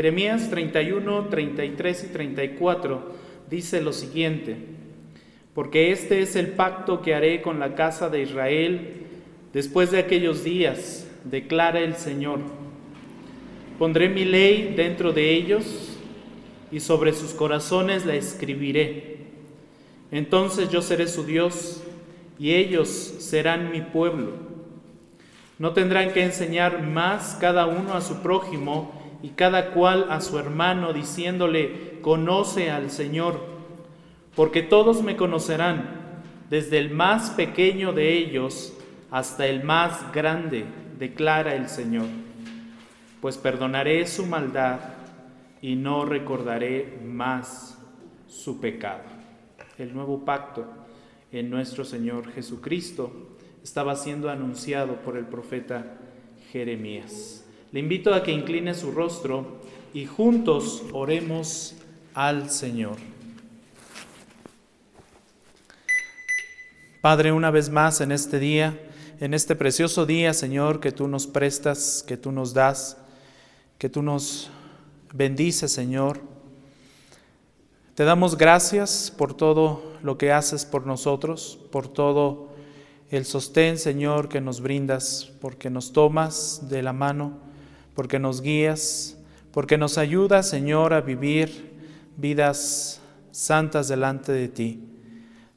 Jeremías 31, 33 y 34 dice lo siguiente, porque este es el pacto que haré con la casa de Israel después de aquellos días, declara el Señor. Pondré mi ley dentro de ellos y sobre sus corazones la escribiré. Entonces yo seré su Dios y ellos serán mi pueblo. No tendrán que enseñar más cada uno a su prójimo y cada cual a su hermano, diciéndole, conoce al Señor, porque todos me conocerán, desde el más pequeño de ellos hasta el más grande, declara el Señor, pues perdonaré su maldad y no recordaré más su pecado. El nuevo pacto en nuestro Señor Jesucristo estaba siendo anunciado por el profeta Jeremías. Le invito a que incline su rostro y juntos oremos al Señor. Padre, una vez más en este día, en este precioso día, Señor, que tú nos prestas, que tú nos das, que tú nos bendices, Señor. Te damos gracias por todo lo que haces por nosotros, por todo el sostén, Señor, que nos brindas, porque nos tomas de la mano porque nos guías, porque nos ayudas, Señor, a vivir vidas santas delante de ti.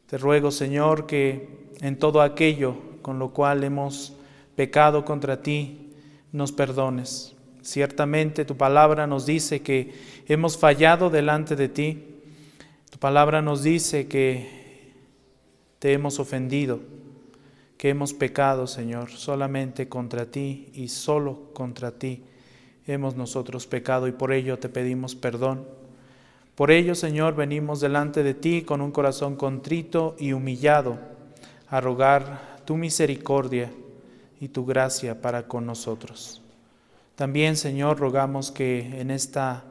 Te ruego, Señor, que en todo aquello con lo cual hemos pecado contra ti, nos perdones. Ciertamente tu palabra nos dice que hemos fallado delante de ti. Tu palabra nos dice que te hemos ofendido, que hemos pecado, Señor, solamente contra ti y solo contra ti hemos nosotros pecado y por ello te pedimos perdón. Por ello, Señor, venimos delante de ti con un corazón contrito y humillado a rogar tu misericordia y tu gracia para con nosotros. También, Señor, rogamos que en esta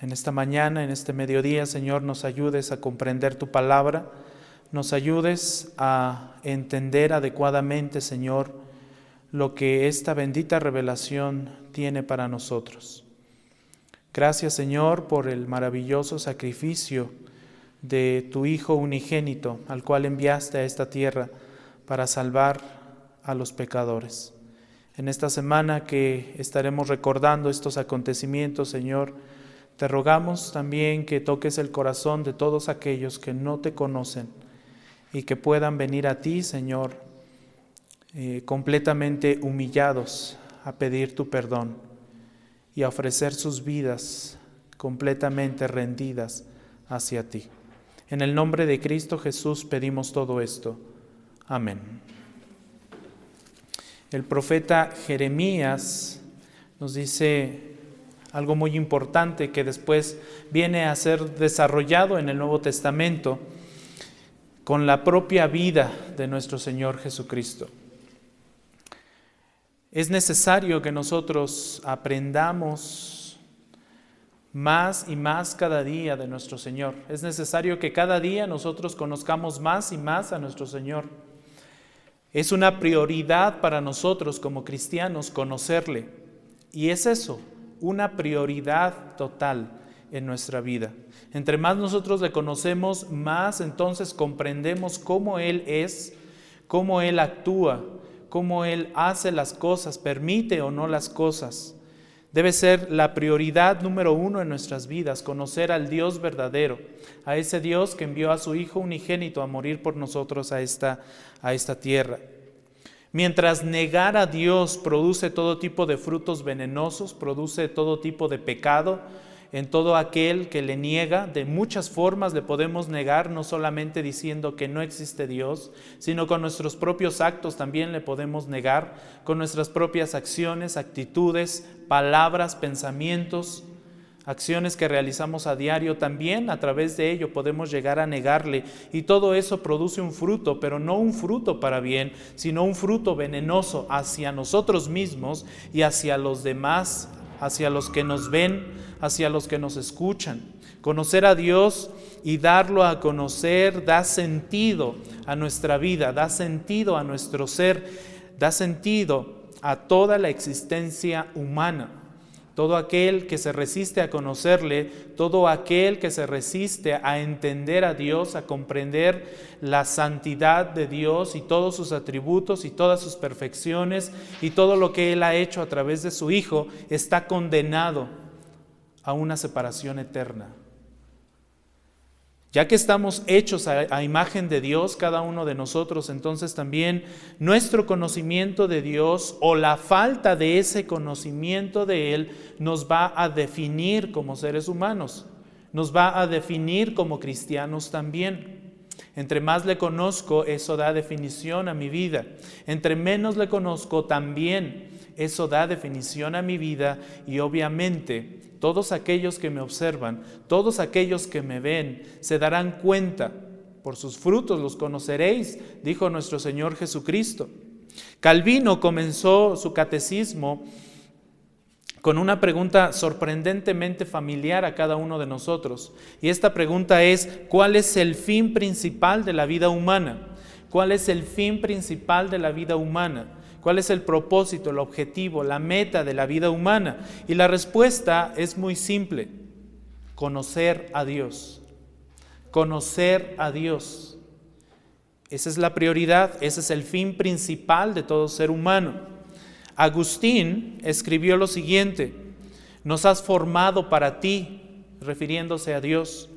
en esta mañana, en este mediodía, Señor, nos ayudes a comprender tu palabra, nos ayudes a entender adecuadamente, Señor, lo que esta bendita revelación tiene para nosotros. Gracias Señor por el maravilloso sacrificio de tu Hijo unigénito, al cual enviaste a esta tierra para salvar a los pecadores. En esta semana que estaremos recordando estos acontecimientos, Señor, te rogamos también que toques el corazón de todos aquellos que no te conocen y que puedan venir a ti, Señor, eh, completamente humillados a pedir tu perdón y a ofrecer sus vidas completamente rendidas hacia ti. En el nombre de Cristo Jesús pedimos todo esto. Amén. El profeta Jeremías nos dice algo muy importante que después viene a ser desarrollado en el Nuevo Testamento con la propia vida de nuestro Señor Jesucristo. Es necesario que nosotros aprendamos más y más cada día de nuestro Señor. Es necesario que cada día nosotros conozcamos más y más a nuestro Señor. Es una prioridad para nosotros como cristianos conocerle. Y es eso, una prioridad total en nuestra vida. Entre más nosotros le conocemos, más entonces comprendemos cómo Él es, cómo Él actúa, cómo Él hace las cosas, permite o no las cosas. Debe ser la prioridad número uno en nuestras vidas, conocer al Dios verdadero, a ese Dios que envió a su Hijo unigénito a morir por nosotros a esta, a esta tierra. Mientras negar a Dios produce todo tipo de frutos venenosos, produce todo tipo de pecado, en todo aquel que le niega. De muchas formas le podemos negar, no solamente diciendo que no existe Dios, sino con nuestros propios actos también le podemos negar, con nuestras propias acciones, actitudes, palabras, pensamientos, acciones que realizamos a diario, también a través de ello podemos llegar a negarle. Y todo eso produce un fruto, pero no un fruto para bien, sino un fruto venenoso hacia nosotros mismos y hacia los demás, hacia los que nos ven, hacia los que nos escuchan. Conocer a Dios y darlo a conocer da sentido a nuestra vida, da sentido a nuestro ser, da sentido a toda la existencia humana. Todo aquel que se resiste a conocerle, todo aquel que se resiste a entender a Dios, a comprender la santidad de Dios y todos sus atributos y todas sus perfecciones y todo lo que Él ha hecho a través de su Hijo, está condenado a una separación eterna. Ya que estamos hechos a, imagen de Dios, cada uno de nosotros, entonces también nuestro conocimiento de Dios o la falta de ese conocimiento de Él nos va a definir como seres humanos, nos va a definir como cristianos también. Entre más le conozco, eso da definición a mi vida. Entre menos le conozco, también eso da definición a mi vida y obviamente todos aquellos que me observan, todos aquellos que me ven, se darán cuenta. Por sus frutos los conoceréis, dijo nuestro Señor Jesucristo. Calvino comenzó su catecismo con una pregunta sorprendentemente familiar a cada uno de nosotros. Y esta pregunta es, ¿cuál es el fin principal de la vida humana? ¿Cuál es el fin principal de la vida humana? ¿Cuál es el propósito, el objetivo, la meta de la vida humana? Y la respuesta es muy simple, conocer a Dios. Conocer a Dios. Esa es la prioridad, ese es el fin principal de todo ser humano. Agustín escribió lo siguiente, nos has formado para ti, refiriéndose a Dios.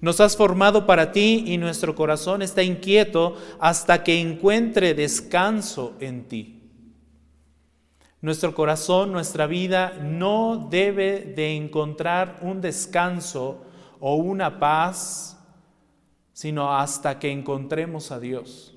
Nos has formado para ti y nuestro corazón está inquieto hasta que encuentre descanso en ti. Nuestro corazón, nuestra vida no debe de encontrar un descanso o una paz, sino hasta que encontremos a Dios.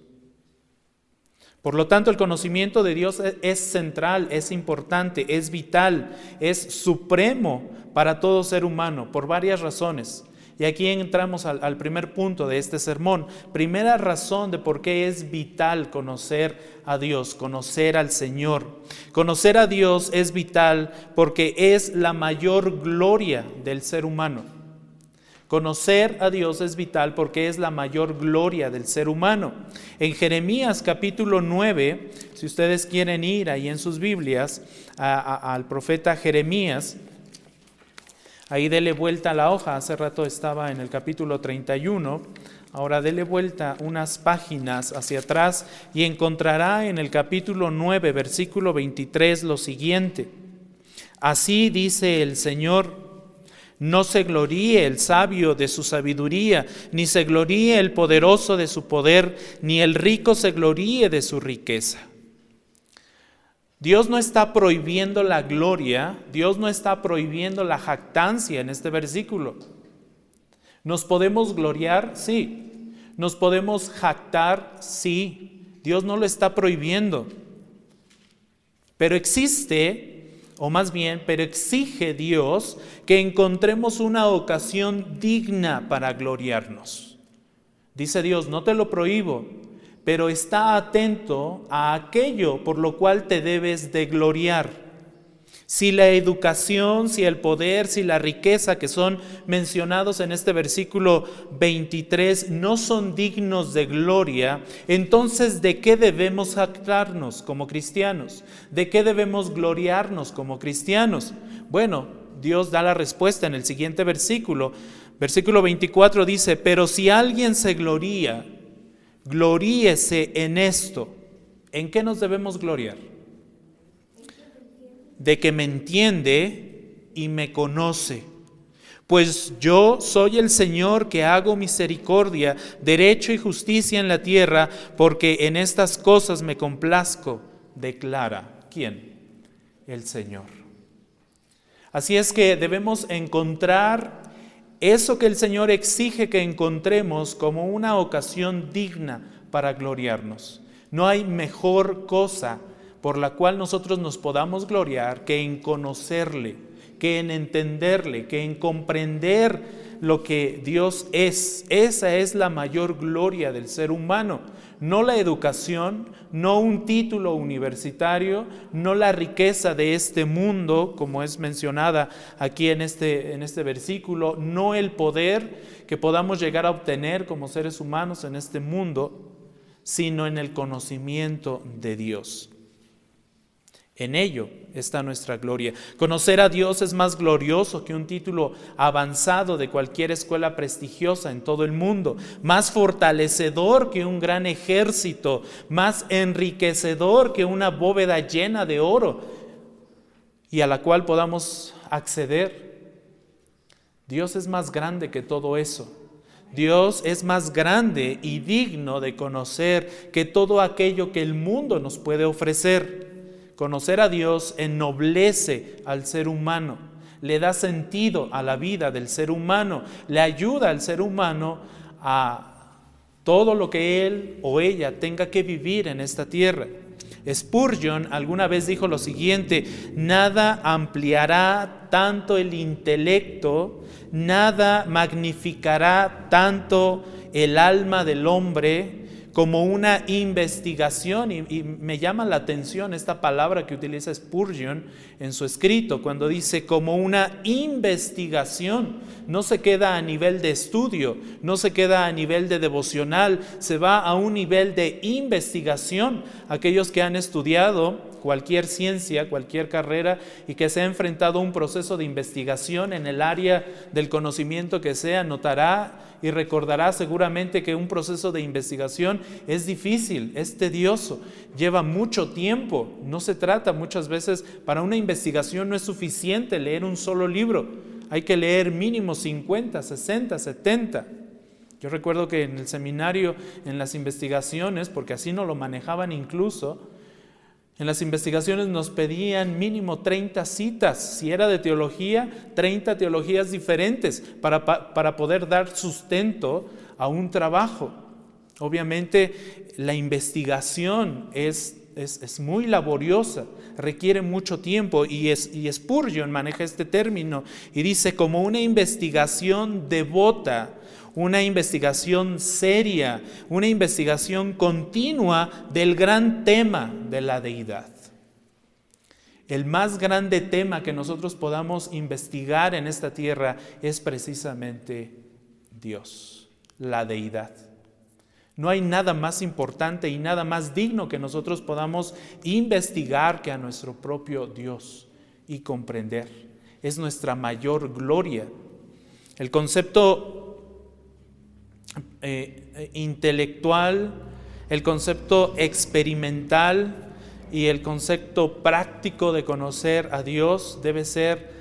Por lo tanto, el conocimiento de Dios e-, es central, es importante, es vital, es supremo para todo ser humano, por varias razones. Y aquí entramos al, primer punto de este sermón. Primera razón de por qué es vital conocer a Dios, conocer al Señor. Conocer a Dios es vital porque es la mayor gloria del ser humano. Conocer a Dios es vital porque es la mayor gloria del ser humano. En Jeremías capítulo 9, si ustedes quieren ir ahí en sus Biblias al profeta Jeremías, Ahí dele vuelta a la hoja, hace rato estaba en el capítulo 31, ahora dele vuelta unas páginas hacia atrás y encontrará en el capítulo 9, versículo 23 lo siguiente. Así dice el Señor, no se gloríe el sabio de su sabiduría, ni se gloríe el poderoso de su poder, ni el rico se gloríe de su riqueza Dios no está prohibiendo la gloria, Dios no está prohibiendo la jactancia en este versículo. ¿Nos podemos gloriar? Sí. ¿Nos podemos jactar? Sí. Dios no lo está prohibiendo. Pero existe, o más bien, pero exige Dios que encontremos una ocasión digna para gloriarnos. Dice Dios, no te lo prohíbo, pero está atento a aquello por lo cual te debes de gloriar. Si la educación, si el poder, si la riqueza que son mencionados en este versículo 23 no son dignos de gloria, entonces ¿de qué debemos jactarnos como cristianos? ¿De qué debemos gloriarnos como cristianos? Bueno, Dios da la respuesta en el siguiente versículo. Versículo 24 dice, pero si alguien se gloría, gloríese en esto. ¿En qué nos debemos gloriar? De que me entiende y me conoce. Pues yo soy el Señor que hago misericordia, derecho y justicia en la tierra, porque en estas cosas me complazco, declara. ¿Quién? El Señor. Así es que debemos encontrar eso que el Señor exige que encontremos como una ocasión digna para gloriarnos. No hay mejor cosa por la cual nosotros nos podamos gloriar que en conocerle, que en entenderle, que en comprender lo que Dios es. Esa es la mayor gloria del ser humano no la educación, no un título universitario, no la riqueza de este mundo, como es mencionada aquí en este, en este versículo, no el poder que podamos llegar a obtener como seres humanos en este mundo, sino en el conocimiento de Dios. En ello está nuestra gloria. Conocer a Dios es más glorioso que un título avanzado de cualquier escuela prestigiosa en todo el mundo, más fortalecedor que un gran ejército, más enriquecedor que una bóveda llena de oro y a la cual podamos acceder. Dios es más grande que todo eso. Dios es más grande y digno de conocer que todo aquello que el mundo nos puede ofrecer. Conocer a Dios ennoblece al ser humano, le da sentido a la vida del ser humano, le ayuda al ser humano a todo lo que él o ella tenga que vivir en esta tierra. Spurgeon alguna vez dijo lo siguiente, nada ampliará tanto el intelecto, nada magnificará tanto el alma del hombre como una investigación, y, me llama la atención esta palabra que utiliza Spurgeon en su escrito, cuando dice como una investigación, no se queda a nivel de estudio, no se queda a nivel de devocional, se va a un nivel de investigación. Aquellos que han estudiado cualquier ciencia, cualquier carrera y que se ha enfrentado a un proceso de investigación en el área del conocimiento que sea, notará y recordará seguramente que un proceso de investigación es difícil, es tedioso, lleva mucho tiempo. No se trata muchas veces, para una investigación no es suficiente leer un solo libro, hay que leer mínimo 50, 60, 70. Yo recuerdo que en el seminario, en las investigaciones, porque así no lo manejaban incluso, en las investigaciones nos pedían mínimo 30 citas, si era de teología, 30 teologías diferentes para, para poder dar sustento a un trabajo. Obviamente la investigación es, es, muy laboriosa, requiere mucho tiempo y, es, y Spurgeon maneja este término y dice como una investigación devota una investigación seria, una investigación continua del gran tema de la deidad. El más grande tema que nosotros podamos investigar en esta tierra es precisamente Dios, la deidad. No hay nada más importante y nada más digno que nosotros podamos investigar que a nuestro propio Dios y comprender. Es nuestra mayor gloria. El concepto eh, intelectual, el concepto experimental y el concepto práctico de conocer a Dios debe ser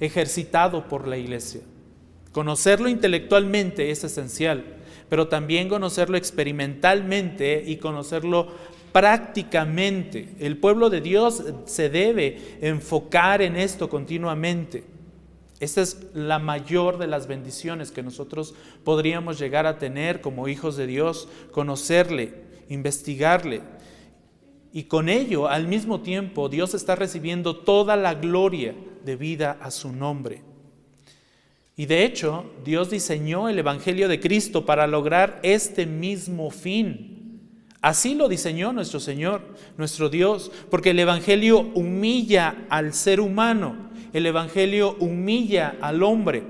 ejercitado por la iglesia. Conocerlo intelectualmente es esencial, pero también conocerlo experimentalmente y conocerlo prácticamente. El pueblo de Dios se debe enfocar en esto continuamente. Esta es la mayor de las bendiciones que nosotros podríamos llegar a tener como hijos de Dios, conocerle, investigarle. Y con ello, al mismo tiempo, Dios está recibiendo toda la gloria de vida a su nombre. Y de hecho, Dios diseñó el Evangelio de Cristo para lograr este mismo fin. Así lo diseñó nuestro Señor, nuestro Dios, porque el Evangelio humilla al ser humano el Evangelio humilla al hombre,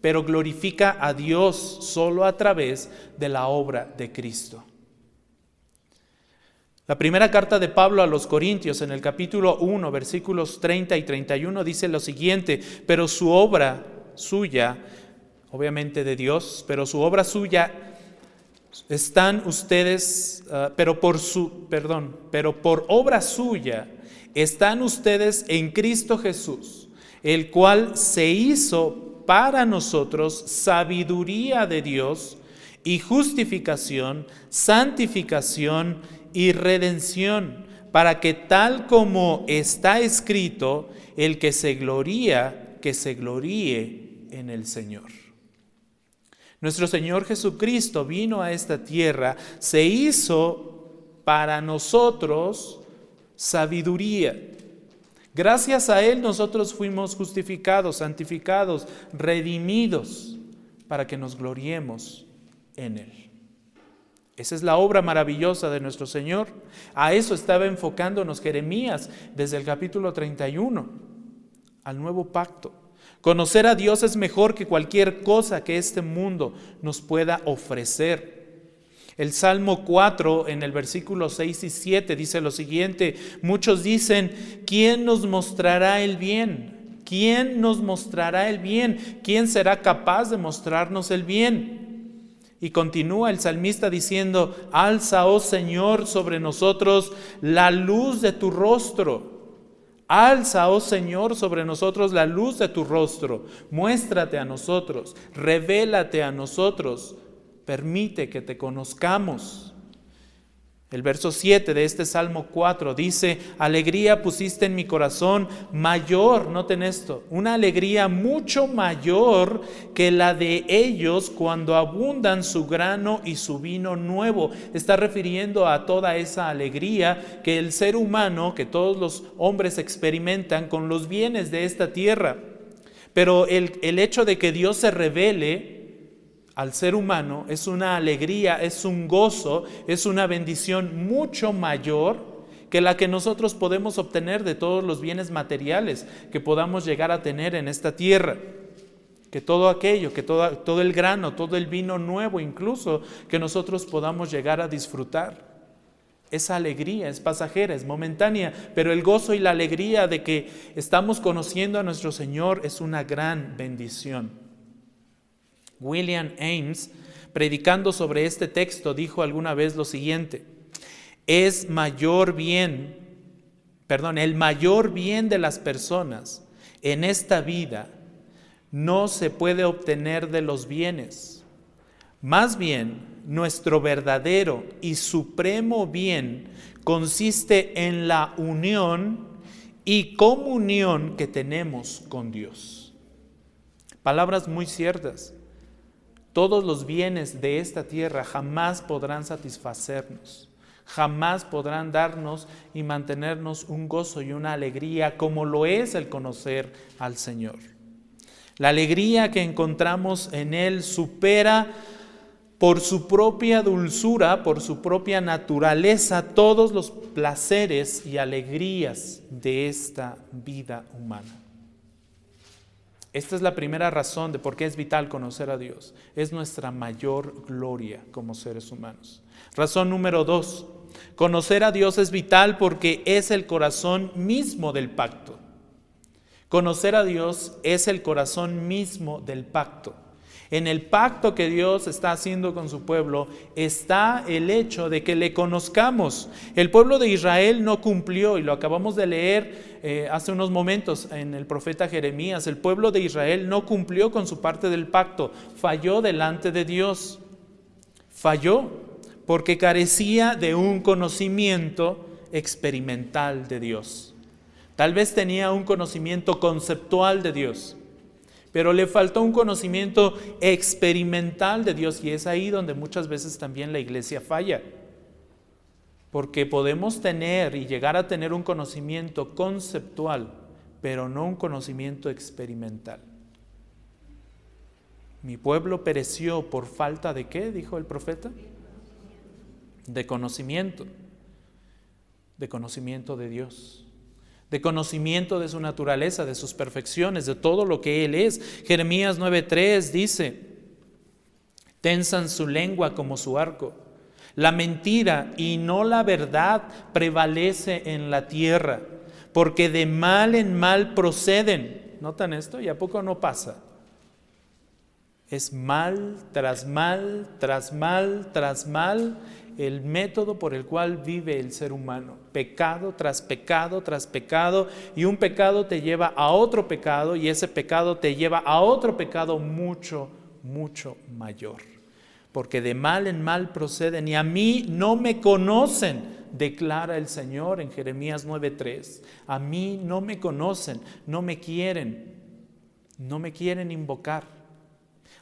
pero glorifica a Dios solo a través de la obra de Cristo. La primera carta de Pablo a los Corintios en el capítulo 1, versículos 30 y 31 dice lo siguiente, pero su obra suya, obviamente de Dios, pero su obra suya están ustedes, ah, pero por su, perdón, pero por obra suya están ustedes en Cristo Jesús, el cual se hizo para nosotros sabiduría de Dios y justificación, santificación y redención, para que tal como está escrito, el que se gloría, que se gloríe en el Señor. Nuestro Señor Jesucristo vino a esta tierra, se hizo para nosotros sabiduría. Gracias a Él nosotros fuimos justificados, santificados, redimidos, para que nos gloriemos en Él. Esa es la obra maravillosa de nuestro Señor. A eso estaba enfocándonos Jeremías desde el capítulo 31, al nuevo pacto. Conocer a Dios es mejor que cualquier cosa que este mundo nos pueda ofrecer. El Salmo 4 en el versículo 6 y 7 dice lo siguiente, muchos dicen, ¿quién nos mostrará el bien? ¿Quién nos mostrará el bien? ¿Quién será capaz de mostrarnos el bien? Y continúa el salmista diciendo, alza, oh Señor, sobre nosotros la luz de tu rostro. Alza, oh Señor, sobre nosotros la luz de tu rostro. Muéstrate a nosotros, revélate a nosotros permite que te conozcamos. El verso 7 de este Salmo 4 dice, alegría pusiste en mi corazón mayor, noten esto, una alegría mucho mayor que la de ellos cuando abundan su grano y su vino nuevo. Está refiriendo a toda esa alegría que el ser humano, que todos los hombres experimentan con los bienes de esta tierra. Pero el, el hecho de que Dios se revele, al ser humano es una alegría, es un gozo, es una bendición mucho mayor que la que nosotros podemos obtener de todos los bienes materiales que podamos llegar a tener en esta tierra. Que todo aquello, que todo, el grano, todo el vino nuevo incluso, que nosotros podamos llegar a disfrutar. Esa alegría es pasajera, es momentánea, pero el gozo y la alegría de que estamos conociendo a nuestro Señor es una gran bendición. William Ames, predicando sobre este texto, dijo alguna vez lo siguiente, es mayor bien, perdón, el mayor bien de las personas en esta vida no se puede obtener de los bienes. Más bien, nuestro verdadero y supremo bien consiste en la unión y comunión que tenemos con Dios. Palabras muy ciertas. Todos los bienes de esta tierra jamás podrán satisfacernos, jamás podrán darnos y mantenernos un gozo y una alegría como lo es el conocer al Señor. La alegría que encontramos en Él supera por su propia dulzura, por su propia naturaleza, todos los placeres y alegrías de esta vida humana. Esta es la primera razón de por qué es vital conocer a Dios. Es nuestra mayor gloria como seres humanos. Razón número dos, conocer a Dios es vital porque es el corazón mismo del pacto. Conocer a Dios es el corazón mismo del pacto. En el pacto que Dios está haciendo con su pueblo está el hecho de que le conozcamos. El pueblo de Israel no cumplió, y lo acabamos de leer eh, hace unos momentos en el profeta Jeremías, el pueblo de Israel no cumplió con su parte del pacto, falló delante de Dios. Falló porque carecía de un conocimiento experimental de Dios. Tal vez tenía un conocimiento conceptual de Dios pero le faltó un conocimiento experimental de Dios y es ahí donde muchas veces también la iglesia falla. Porque podemos tener y llegar a tener un conocimiento conceptual, pero no un conocimiento experimental. Mi pueblo pereció por falta de qué, dijo el profeta? De conocimiento, de conocimiento de Dios de conocimiento de su naturaleza, de sus perfecciones, de todo lo que Él es. Jeremías 9:3 dice, tensan su lengua como su arco. La mentira y no la verdad prevalece en la tierra, porque de mal en mal proceden. ¿Notan esto? ¿Y a poco no pasa? Es mal tras mal, tras mal, tras mal, el método por el cual vive el ser humano. Pecado tras pecado tras pecado y un pecado te lleva a otro pecado y ese pecado te lleva a otro pecado mucho, mucho mayor. Porque de mal en mal proceden y a mí no me conocen, declara el Señor en Jeremías 9:3. A mí no me conocen, no me quieren, no me quieren invocar.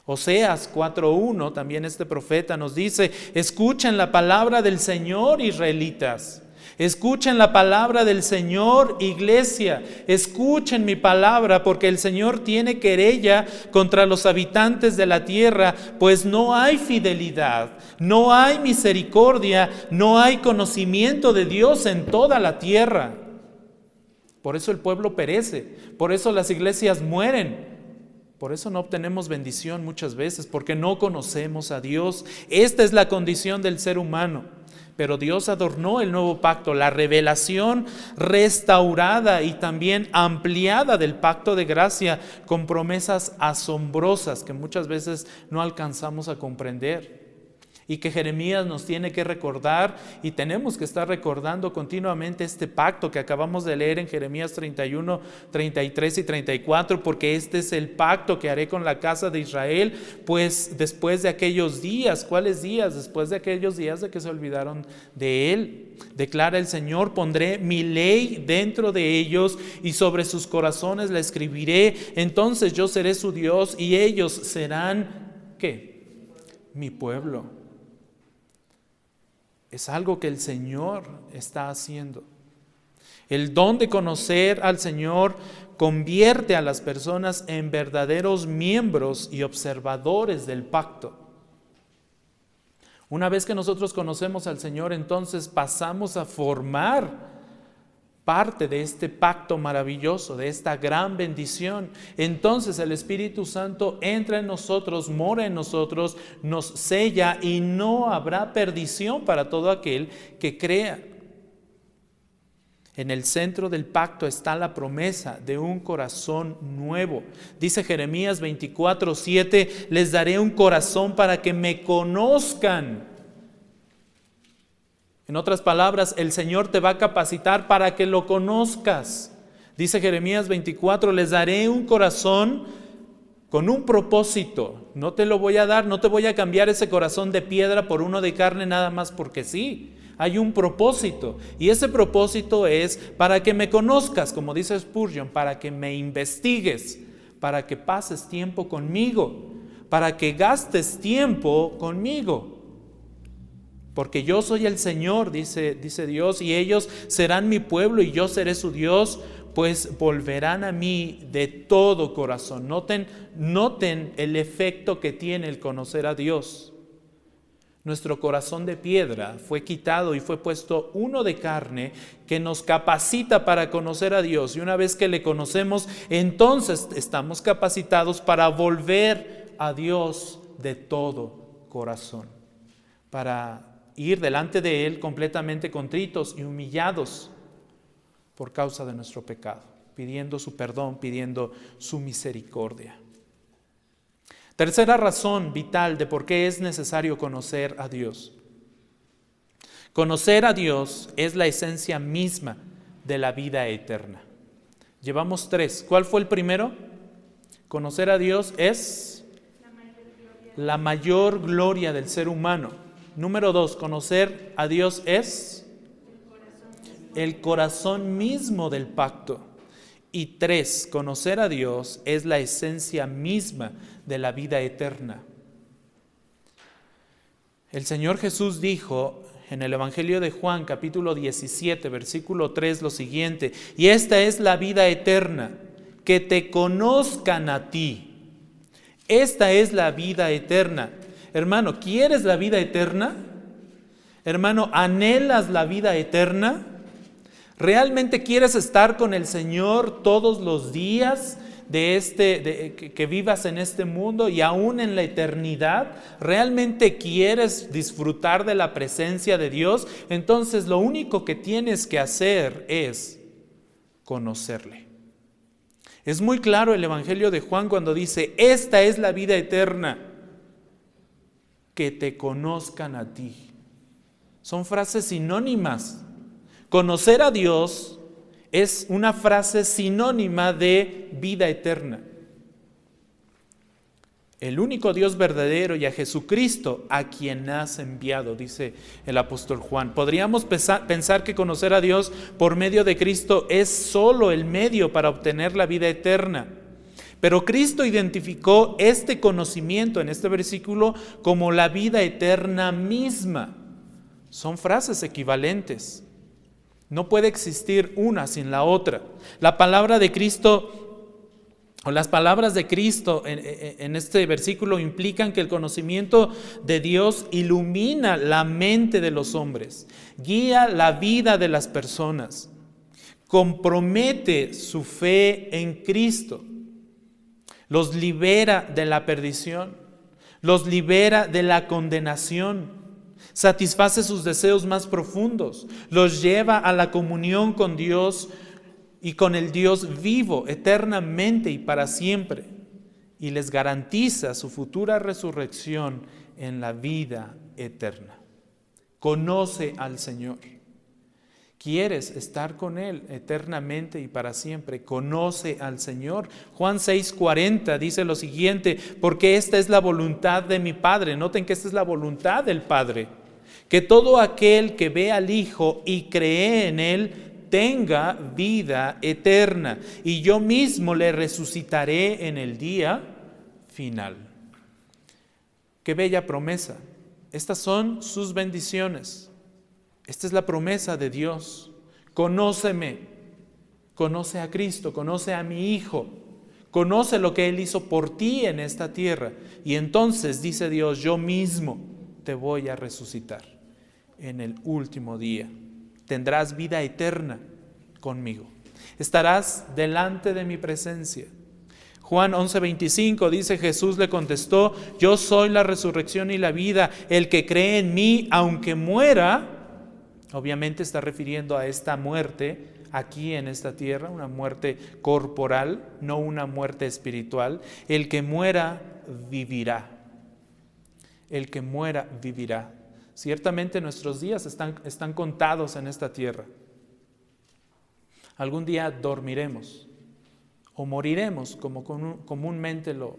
Oseas 4.1, también este profeta nos dice, escuchen la palabra del Señor, israelitas. Escuchen la palabra del Señor, iglesia. Escuchen mi palabra, porque el Señor tiene querella contra los habitantes de la tierra, pues no hay fidelidad, no hay misericordia, no hay conocimiento de Dios en toda la tierra. Por eso el pueblo perece, por eso las iglesias mueren, Por eso no obtenemos bendición muchas veces, porque no conocemos a Dios. Esta es la condición del ser humano. Pero Dios adornó el nuevo pacto, la revelación restaurada y también ampliada del pacto de gracia con promesas asombrosas que muchas veces no alcanzamos a comprender y que Jeremías nos tiene que recordar y tenemos que estar recordando continuamente este pacto que acabamos de leer en Jeremías 31, 33 y 34, porque este es el pacto que haré con la casa de Israel, pues después de aquellos días, ¿cuáles días? Después de aquellos días de que se olvidaron de él. Declara el Señor, pondré mi ley dentro de ellos y sobre sus corazones la escribiré, entonces yo seré su Dios y ellos serán, ¿qué? Mi pueblo. Es algo que el Señor está haciendo. El don de conocer al Señor convierte a las personas en verdaderos miembros y observadores del pacto. Una vez que nosotros conocemos al Señor, entonces pasamos a formar parte de este pacto maravilloso, de esta gran bendición. Entonces el Espíritu Santo entra en nosotros, mora en nosotros, nos sella y no habrá perdición para todo aquel que crea. En el centro del pacto está la promesa de un corazón nuevo. Dice Jeremías 24, 7, les daré un corazón para que me conozcan en otras palabras, el Señor te va a capacitar para que lo conozcas. Dice Jeremías 24, les daré un corazón con un propósito. No te lo voy a dar, no te voy a cambiar ese corazón de piedra por uno de carne nada más porque sí. Hay un propósito y ese propósito es para que me conozcas, como dice Spurgeon, para que me investigues, para que pases tiempo conmigo, para que gastes tiempo conmigo porque yo soy el Señor, dice, dice Dios, y ellos serán mi pueblo y yo seré su Dios, pues volverán a mí de todo corazón. Noten, noten el efecto que tiene el conocer a Dios. Nuestro corazón de piedra fue quitado y fue puesto uno de carne que nos capacita para conocer a Dios. Y una vez que le conocemos, entonces estamos capacitados para volver a Dios de todo corazón, para ir delante de Él completamente contritos y humillados por causa de nuestro pecado, pidiendo su perdón, pidiendo su misericordia. Tercera razón vital de por qué es necesario conocer a Dios. Conocer a Dios es la esencia misma de la vida eterna. Llevamos tres. ¿Cuál fue el primero? Conocer a Dios es la mayor gloria del ser humano. Número dos, conocer a Dios es el corazón mismo del pacto. Y tres, conocer a Dios es la esencia misma de la vida eterna. El Señor Jesús dijo en el Evangelio de Juan capítulo 17 versículo 3 lo siguiente, y esta es la vida eterna, que te conozcan a ti. Esta es la vida eterna, Hermano, ¿quieres la vida eterna? Hermano, ¿anhelas la vida eterna? ¿Realmente quieres estar con el Señor todos los días de este, que, que vivas en este mundo y aún en la eternidad? ¿Realmente quieres disfrutar de la presencia de Dios? Entonces lo único que tienes que hacer es conocerle. Es muy claro el Evangelio de Juan cuando dice, esta es la vida eterna que te conozcan a ti. Son frases sinónimas. Conocer a Dios es una frase sinónima de vida eterna. El único Dios verdadero y a Jesucristo a quien has enviado, dice el apóstol Juan. Podríamos pensar que conocer a Dios por medio de Cristo es solo el medio para obtener la vida eterna. Pero Cristo identificó este conocimiento en este versículo como la vida eterna misma. Son frases equivalentes. No puede existir una sin la otra. La palabra de Cristo o las palabras de Cristo en, este versículo implican que el conocimiento de Dios ilumina la mente de los hombres, guía la vida de las personas, compromete su fe en Cristo. Los libera de la perdición, los libera de la condenación, satisface sus deseos más profundos, los lleva a la comunión con Dios y con el Dios vivo eternamente y para siempre, y les garantiza su futura resurrección en la vida eterna. Conoce al Señor. ¿Quieres estar con Él eternamente y para siempre? Conoce al Señor. Juan 6:40 dice lo siguiente, porque esta es la voluntad de mi Padre. Noten que esta es la voluntad del Padre. Que todo aquel que ve al Hijo y cree en Él tenga vida eterna. Y yo mismo le resucitaré en el día final. Qué bella promesa. Estas son sus bendiciones. Esta es la promesa de Dios. Conóceme, conoce a Cristo, conoce a mi Hijo, conoce lo que Él hizo por ti en esta tierra. Y entonces dice Dios, yo mismo te voy a resucitar en el último día. Tendrás vida eterna conmigo. Estarás delante de mi presencia. Juan 11:25 dice Jesús le contestó, yo soy la resurrección y la vida, el que cree en mí, aunque muera, Obviamente está refiriendo a esta muerte aquí en esta tierra, una muerte corporal, no una muerte espiritual. El que muera vivirá. El que muera vivirá. Ciertamente nuestros días están, están contados en esta tierra. Algún día dormiremos o moriremos, como comúnmente lo,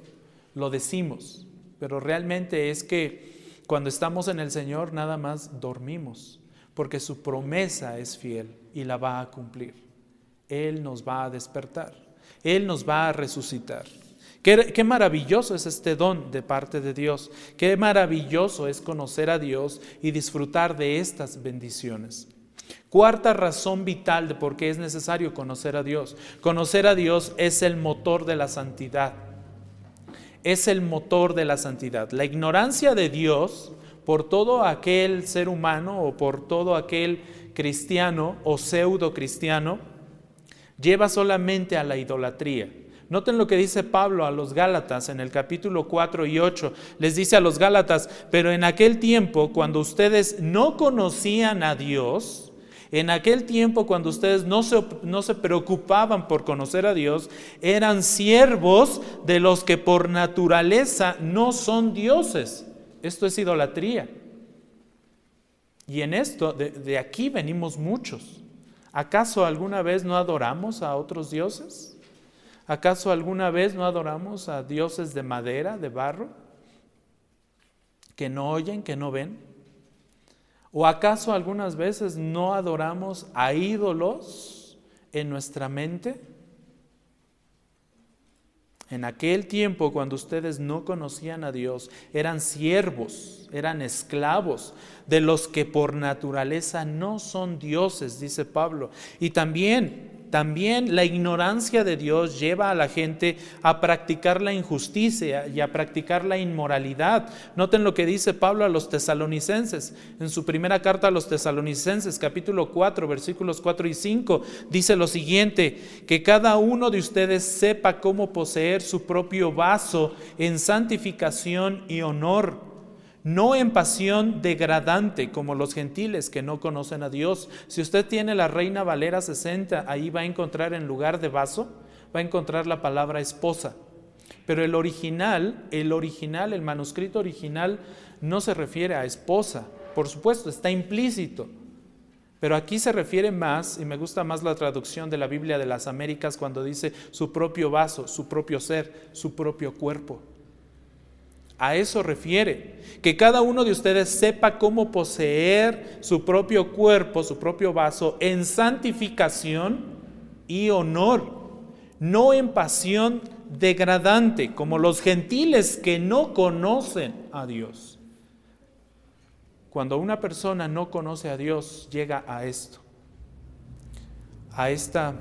lo decimos, pero realmente es que cuando estamos en el Señor nada más dormimos porque su promesa es fiel y la va a cumplir. Él nos va a despertar, Él nos va a resucitar. Qué, maravilloso es este don de parte de Dios. Qué maravilloso es conocer a Dios y disfrutar de estas bendiciones. Cuarta razón vital de por qué es necesario conocer a Dios. Conocer a Dios es el motor de la santidad. Es el motor de la santidad. La ignorancia de Dios por todo aquel ser humano o por todo aquel cristiano o pseudo cristiano, lleva solamente a la idolatría. Noten lo que dice Pablo a los Gálatas en el capítulo 4 y 8. Les dice a los Gálatas, pero en aquel tiempo, cuando ustedes no conocían a Dios, en aquel tiempo cuando ustedes no se, no se preocupaban por conocer a Dios, eran siervos de los que por naturaleza no son dioses. Esto es idolatría. Y en esto, de, aquí venimos muchos. ¿Acaso alguna vez no adoramos a otros dioses? ¿Acaso alguna vez no adoramos a dioses de madera, de barro, que no oyen, que no ven? ¿O acaso algunas veces no adoramos a ídolos en nuestra mente? En aquel tiempo, cuando ustedes no conocían a Dios, eran siervos, eran esclavos de los que por naturaleza no son dioses, dice Pablo. Y también también la ignorancia de Dios lleva a la gente a practicar la injusticia y a practicar la inmoralidad. Noten lo que dice Pablo a los tesalonicenses. En su primera carta a los tesalonicenses, capítulo 4, versículos 4 y 5, dice lo siguiente, que cada uno de ustedes sepa cómo poseer su propio vaso en santificación y honor no en pasión degradante como los gentiles que no conocen a Dios. Si usted tiene la Reina Valera 60, ahí va a encontrar en lugar de vaso, va a encontrar la palabra esposa. Pero el original, el original, el manuscrito original no se refiere a esposa. Por supuesto, está implícito. Pero aquí se refiere más, y me gusta más la traducción de la Biblia de las Américas cuando dice su propio vaso, su propio ser, su propio cuerpo. A eso refiere. Que cada uno de ustedes sepa cómo poseer su propio cuerpo, su propio vaso, en santificación y honor, no en pasión degradante, como los gentiles que no conocen a Dios. Cuando una persona no conoce a Dios, llega a esto, a esta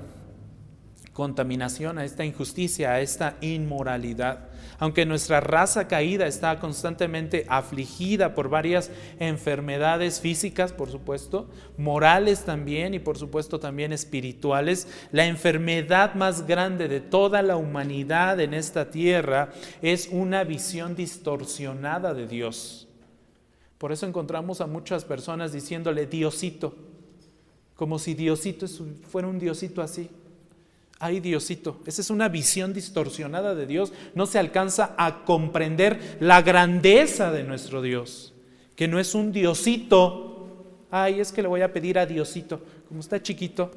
contaminación, a esta injusticia, a esta inmoralidad. Aunque nuestra raza caída está constantemente afligida por varias enfermedades físicas, por supuesto, morales también y por supuesto también espirituales, la enfermedad más grande de toda la humanidad en esta tierra es una visión distorsionada de Dios. Por eso encontramos a muchas personas diciéndole Diosito, como si Diosito fuera un Diosito así. Ay Diosito, esa es una visión distorsionada de Dios. No se alcanza a comprender la grandeza de nuestro Dios, que no es un Diosito. Ay, es que le voy a pedir a Diosito. Como está chiquito,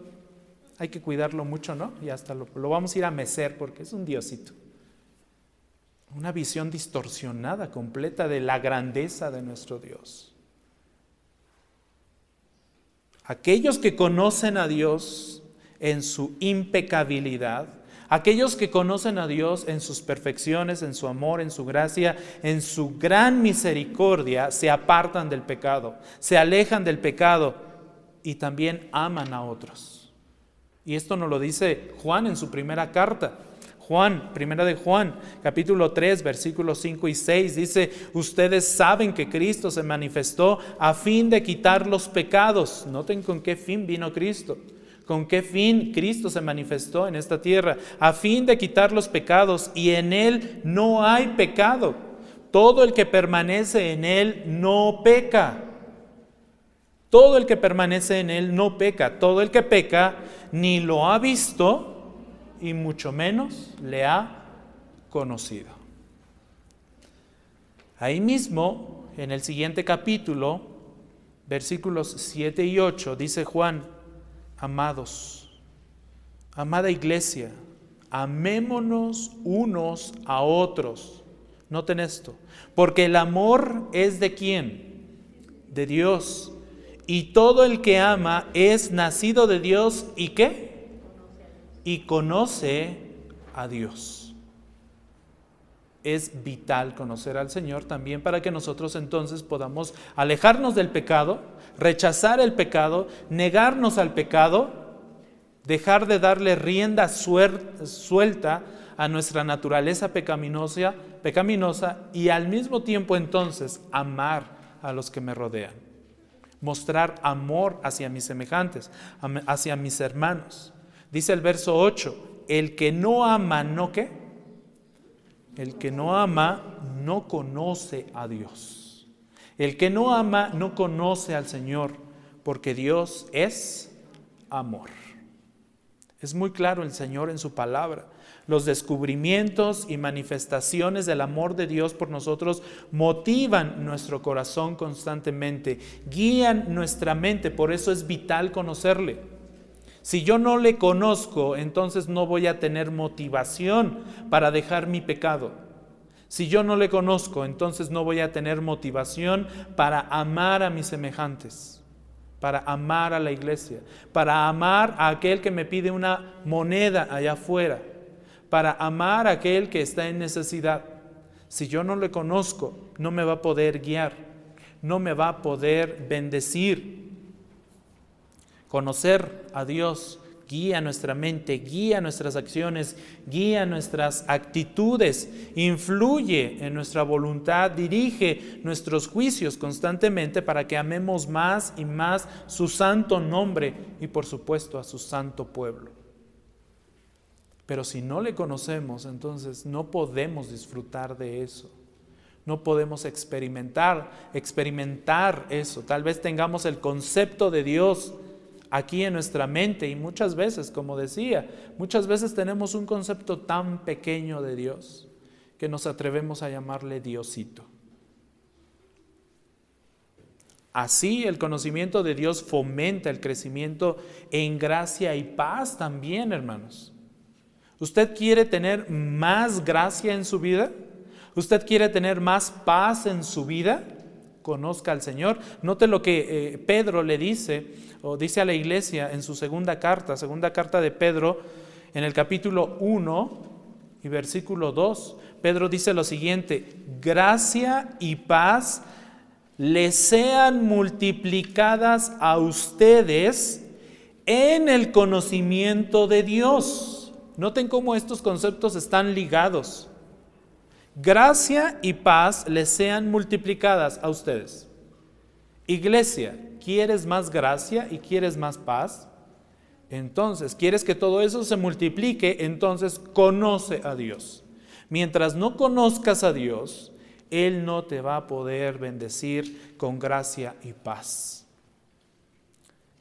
hay que cuidarlo mucho, ¿no? Y hasta lo, lo vamos a ir a mecer porque es un Diosito. Una visión distorsionada completa de la grandeza de nuestro Dios. Aquellos que conocen a Dios en su impecabilidad, aquellos que conocen a Dios en sus perfecciones, en su amor, en su gracia, en su gran misericordia, se apartan del pecado, se alejan del pecado y también aman a otros. Y esto nos lo dice Juan en su primera carta. Juan, primera de Juan, capítulo 3, versículos 5 y 6, dice, ustedes saben que Cristo se manifestó a fin de quitar los pecados. Noten con qué fin vino Cristo con qué fin Cristo se manifestó en esta tierra, a fin de quitar los pecados, y en Él no hay pecado. Todo el que permanece en Él no peca. Todo el que permanece en Él no peca. Todo el que peca ni lo ha visto y mucho menos le ha conocido. Ahí mismo, en el siguiente capítulo, versículos 7 y 8, dice Juan, Amados, amada iglesia, amémonos unos a otros. Noten esto, porque el amor es de quién? De Dios. Y todo el que ama es nacido de Dios y qué? Y conoce a Dios. Es vital conocer al Señor también para que nosotros entonces podamos alejarnos del pecado rechazar el pecado, negarnos al pecado, dejar de darle rienda suelta a nuestra naturaleza pecaminosa, pecaminosa y al mismo tiempo entonces amar a los que me rodean. Mostrar amor hacia mis semejantes, hacia mis hermanos. Dice el verso 8, el que no ama, ¿no qué? El que no ama no conoce a Dios el que no ama no conoce al Señor, porque Dios es amor. Es muy claro el Señor en su palabra. Los descubrimientos y manifestaciones del amor de Dios por nosotros motivan nuestro corazón constantemente, guían nuestra mente, por eso es vital conocerle. Si yo no le conozco, entonces no voy a tener motivación para dejar mi pecado. Si yo no le conozco, entonces no voy a tener motivación para amar a mis semejantes, para amar a la iglesia, para amar a aquel que me pide una moneda allá afuera, para amar a aquel que está en necesidad. Si yo no le conozco, no me va a poder guiar, no me va a poder bendecir. Conocer a Dios guía nuestra mente, guía nuestras acciones, guía nuestras actitudes, influye en nuestra voluntad, dirige nuestros juicios constantemente para que amemos más y más su santo nombre y por supuesto a su santo pueblo. Pero si no le conocemos, entonces no podemos disfrutar de eso. No podemos experimentar, experimentar eso. Tal vez tengamos el concepto de Dios aquí en nuestra mente y muchas veces, como decía, muchas veces tenemos un concepto tan pequeño de Dios que nos atrevemos a llamarle Diosito. Así el conocimiento de Dios fomenta el crecimiento en gracia y paz también, hermanos. ¿Usted quiere tener más gracia en su vida? ¿Usted quiere tener más paz en su vida? Conozca al Señor. Note lo que eh, Pedro le dice o dice a la iglesia en su segunda carta, segunda carta de Pedro, en el capítulo 1 y versículo 2, Pedro dice lo siguiente, gracia y paz le sean multiplicadas a ustedes en el conocimiento de Dios. Noten cómo estos conceptos están ligados. Gracia y paz les sean multiplicadas a ustedes. Iglesia, ¿quieres más gracia y quieres más paz? Entonces, ¿quieres que todo eso se multiplique? Entonces, conoce a Dios. Mientras no conozcas a Dios, Él no te va a poder bendecir con gracia y paz.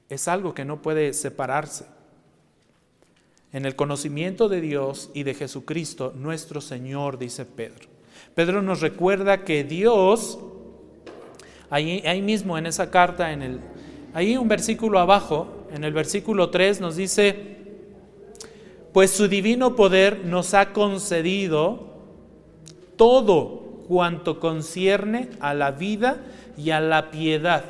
Es algo que no puede separarse. En el conocimiento de Dios y de Jesucristo, nuestro Señor, dice Pedro. Pedro nos recuerda que Dios, ahí, ahí mismo en esa carta, en el, ahí un versículo abajo, en el versículo 3 nos dice, pues su divino poder nos ha concedido todo cuanto concierne a la vida y a la piedad.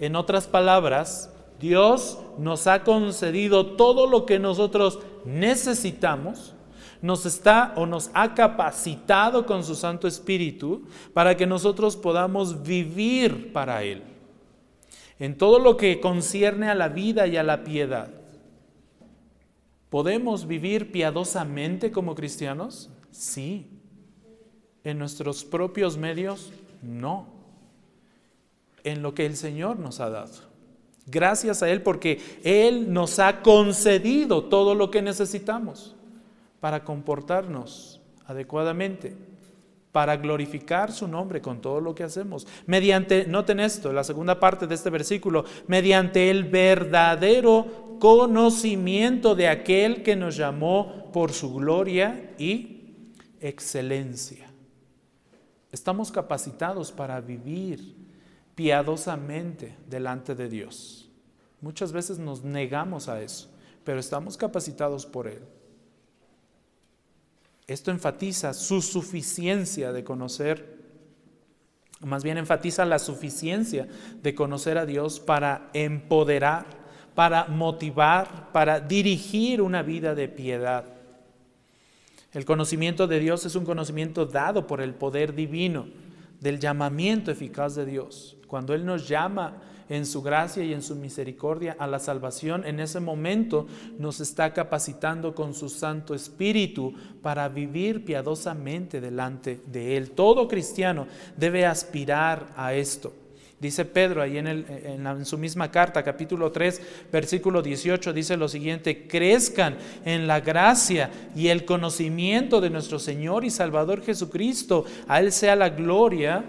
En otras palabras, Dios nos ha concedido todo lo que nosotros necesitamos, nos está o nos ha capacitado con su Santo Espíritu para que nosotros podamos vivir para Él. En todo lo que concierne a la vida y a la piedad. ¿Podemos vivir piadosamente como cristianos? Sí. ¿En nuestros propios medios? No. En lo que el Señor nos ha dado. Gracias a Él porque Él nos ha concedido todo lo que necesitamos para comportarnos adecuadamente, para glorificar su nombre con todo lo que hacemos. Mediante, noten esto, la segunda parte de este versículo, mediante el verdadero conocimiento de aquel que nos llamó por su gloria y excelencia. Estamos capacitados para vivir piadosamente delante de Dios. Muchas veces nos negamos a eso, pero estamos capacitados por Él. Esto enfatiza su suficiencia de conocer, más bien enfatiza la suficiencia de conocer a Dios para empoderar, para motivar, para dirigir una vida de piedad. El conocimiento de Dios es un conocimiento dado por el poder divino, del llamamiento eficaz de Dios. Cuando Él nos llama en su gracia y en su misericordia a la salvación, en ese momento nos está capacitando con su Santo Espíritu para vivir piadosamente delante de Él. Todo cristiano debe aspirar a esto. Dice Pedro ahí en, en, su misma carta, capítulo 3, versículo 18, dice lo siguiente, crezcan en la gracia y el conocimiento de nuestro Señor y Salvador Jesucristo. A Él sea la gloria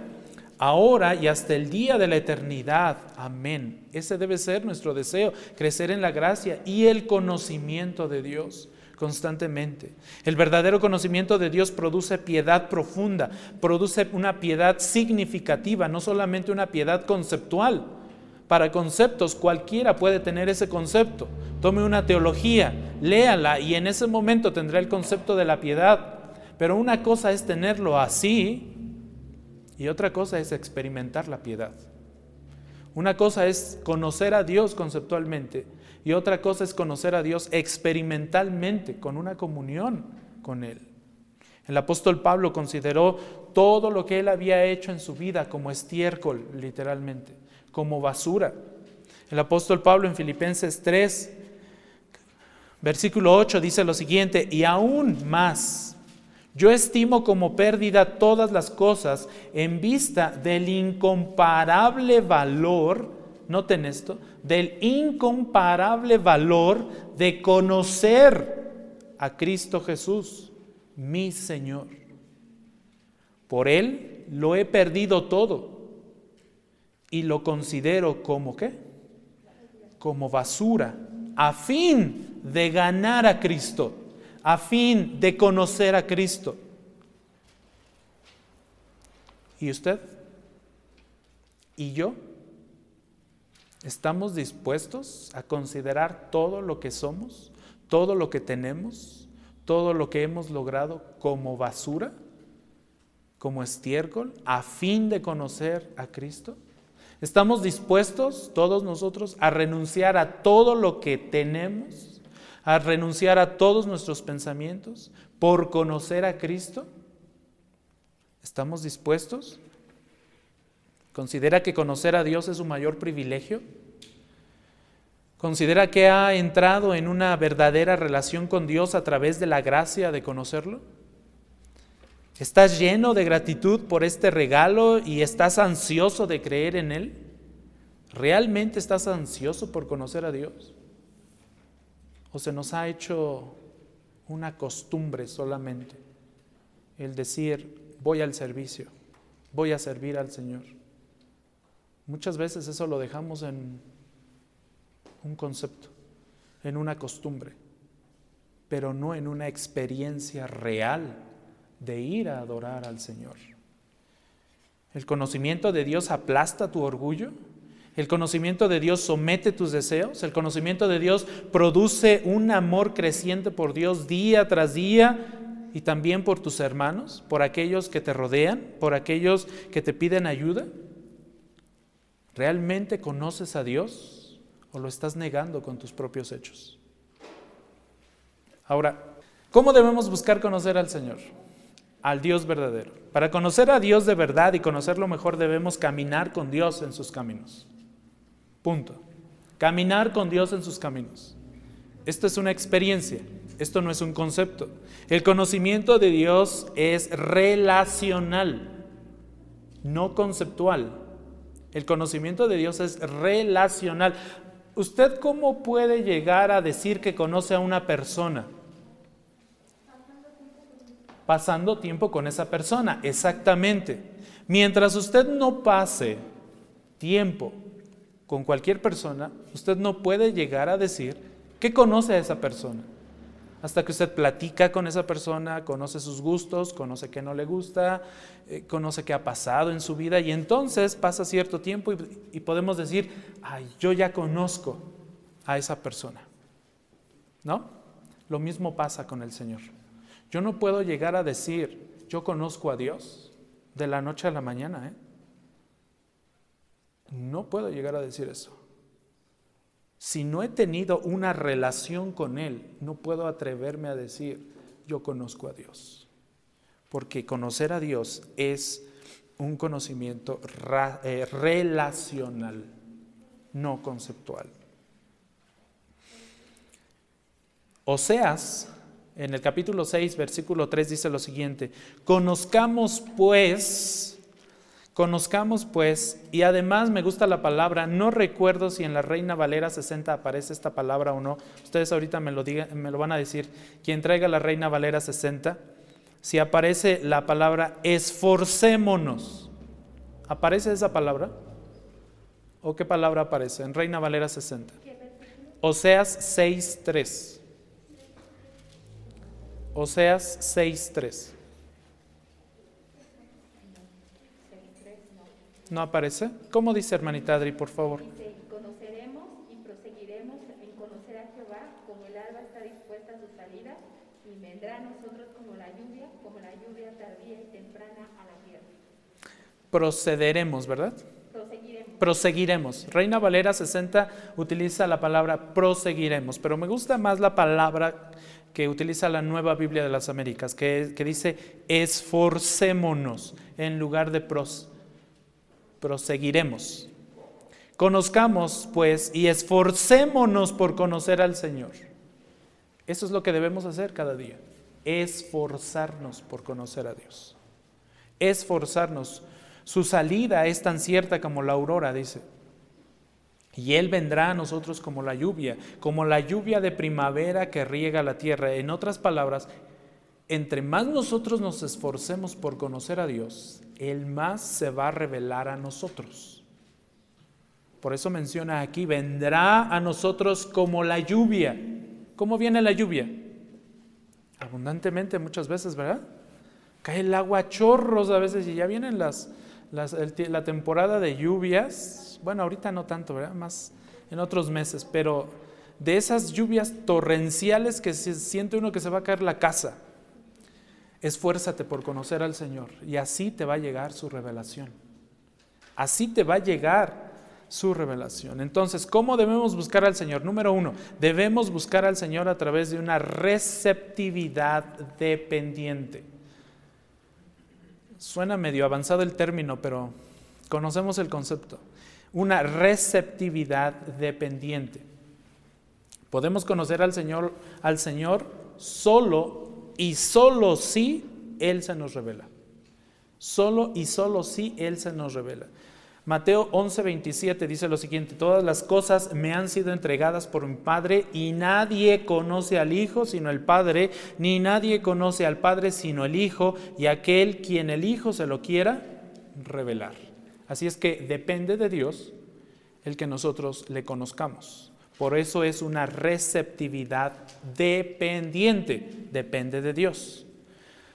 ahora y hasta el día de la eternidad. Amén. Ese debe ser nuestro deseo, crecer en la gracia y el conocimiento de Dios constantemente. El verdadero conocimiento de Dios produce piedad profunda, produce una piedad significativa, no solamente una piedad conceptual. Para conceptos cualquiera puede tener ese concepto. Tome una teología, léala y en ese momento tendrá el concepto de la piedad. Pero una cosa es tenerlo así y otra cosa es experimentar la piedad. Una cosa es conocer a Dios conceptualmente y otra cosa es conocer a Dios experimentalmente, con una comunión con Él. El apóstol Pablo consideró todo lo que él había hecho en su vida como estiércol, literalmente, como basura. El apóstol Pablo en Filipenses 3, versículo 8 dice lo siguiente, y aún más yo estimo como pérdida todas las cosas en vista del incomparable valor, noten esto, del incomparable valor de conocer a Cristo Jesús, mi Señor. Por Él lo he perdido todo y lo considero como qué? Como basura, a fin de ganar a Cristo a fin de conocer a Cristo. ¿Y usted? ¿Y yo? ¿Estamos dispuestos a considerar todo lo que somos, todo lo que tenemos, todo lo que hemos logrado como basura, como estiércol, a fin de conocer a Cristo? ¿Estamos dispuestos todos nosotros a renunciar a todo lo que tenemos a renunciar a todos nuestros pensamientos por conocer a Cristo? ¿Estamos dispuestos? ¿Considera que conocer a Dios es su mayor privilegio? ¿Considera que ha entrado en una verdadera relación con Dios a través de la gracia de conocerlo? ¿Estás lleno de gratitud por este regalo y estás ansioso de creer en Él? ¿Realmente estás ansioso por conocer a Dios? ¿O se nos ha hecho una costumbre solamente el decir, voy al servicio, voy a servir al Señor? Muchas veces eso lo dejamos en un concepto, en una costumbre, pero no en una experiencia real de ir a adorar al Señor. El conocimiento de Dios aplasta tu orgullo. El conocimiento de Dios somete tus deseos. El conocimiento de Dios produce un amor creciente por Dios día tras día y también por tus hermanos, por aquellos que te rodean, por aquellos que te piden ayuda. ¿Realmente conoces a Dios o lo estás negando con tus propios hechos? Ahora, ¿cómo debemos buscar conocer al Señor? al Dios verdadero. Para conocer a Dios de verdad y conocerlo mejor debemos caminar con Dios en sus caminos. Punto. Caminar con Dios en sus caminos. Esto es una experiencia, esto no es un concepto. El conocimiento de Dios es relacional, no conceptual. El conocimiento de Dios es relacional. ¿Usted cómo puede llegar a decir que conoce a una persona? pasando tiempo con esa persona, exactamente. Mientras usted no pase tiempo con cualquier persona, usted no puede llegar a decir que conoce a esa persona. Hasta que usted platica con esa persona, conoce sus gustos, conoce qué no le gusta, eh, conoce qué ha pasado en su vida y entonces pasa cierto tiempo y, y podemos decir, ay, yo ya conozco a esa persona. ¿No? Lo mismo pasa con el Señor. Yo no puedo llegar a decir, yo conozco a Dios de la noche a la mañana. ¿eh? No puedo llegar a decir eso. Si no he tenido una relación con Él, no puedo atreverme a decir, yo conozco a Dios. Porque conocer a Dios es un conocimiento eh, relacional, no conceptual. Oseas en el capítulo 6, versículo 3 dice lo siguiente, conozcamos pues, conozcamos pues, y además me gusta la palabra, no recuerdo si en la Reina Valera 60 aparece esta palabra o no, ustedes ahorita me lo, me lo van a decir, quien traiga la Reina Valera 60, si aparece la palabra esforcémonos, ¿aparece esa palabra? ¿O qué palabra aparece en Reina Valera 60? Oseas 6, 3. Oseas 6.3. ¿No aparece? ¿Cómo dice hermanita Adri, por favor? Dice, conoceremos y proseguiremos en conocer a Jehová como el alba está dispuesta a su salida y vendrá a nosotros como la lluvia, como la lluvia tardía y temprana a la tierra. Procederemos, ¿verdad? Proseguiremos. Proseguiremos. Reina Valera 60 utiliza la palabra proseguiremos, pero me gusta más la palabra que utiliza la nueva Biblia de las Américas, que, dice esforcémonos en lugar de pros, proseguiremos. Conozcamos pues y esforcémonos por conocer al Señor. Eso es lo que debemos hacer cada día, esforzarnos por conocer a Dios. Esforzarnos. Su salida es tan cierta como la aurora, dice. Y Él vendrá a nosotros como la lluvia, como la lluvia de primavera que riega la tierra. En otras palabras, entre más nosotros nos esforcemos por conocer a Dios, Él más se va a revelar a nosotros. Por eso menciona aquí, vendrá a nosotros como la lluvia. ¿Cómo viene la lluvia? Abundantemente muchas veces, ¿verdad? Cae el agua a chorros a veces y ya vienen las, la temporada de lluvias bueno, ahorita no tanto, ¿verdad? Más en otros meses, pero de esas lluvias torrenciales que se siente uno que se va a caer la casa. Esfuérzate por conocer al Señor y así te va a llegar su revelación. Así te va a llegar su revelación. Entonces, ¿cómo debemos buscar al Señor? Número uno, debemos buscar al Señor a través de una receptividad dependiente. Suena medio avanzado el término, pero conocemos el concepto una receptividad dependiente. Podemos conocer al Señor, al Señor solo y solo si Él se nos revela. Solo y solo si Él se nos revela. Mateo 11:27 dice lo siguiente, todas las cosas me han sido entregadas por mi Padre y nadie conoce al Hijo sino el Padre, ni nadie conoce al Padre sino el Hijo y aquel quien el Hijo se lo quiera revelar. Así es que depende de Dios el que nosotros le conozcamos. Por eso es una receptividad dependiente, depende de Dios.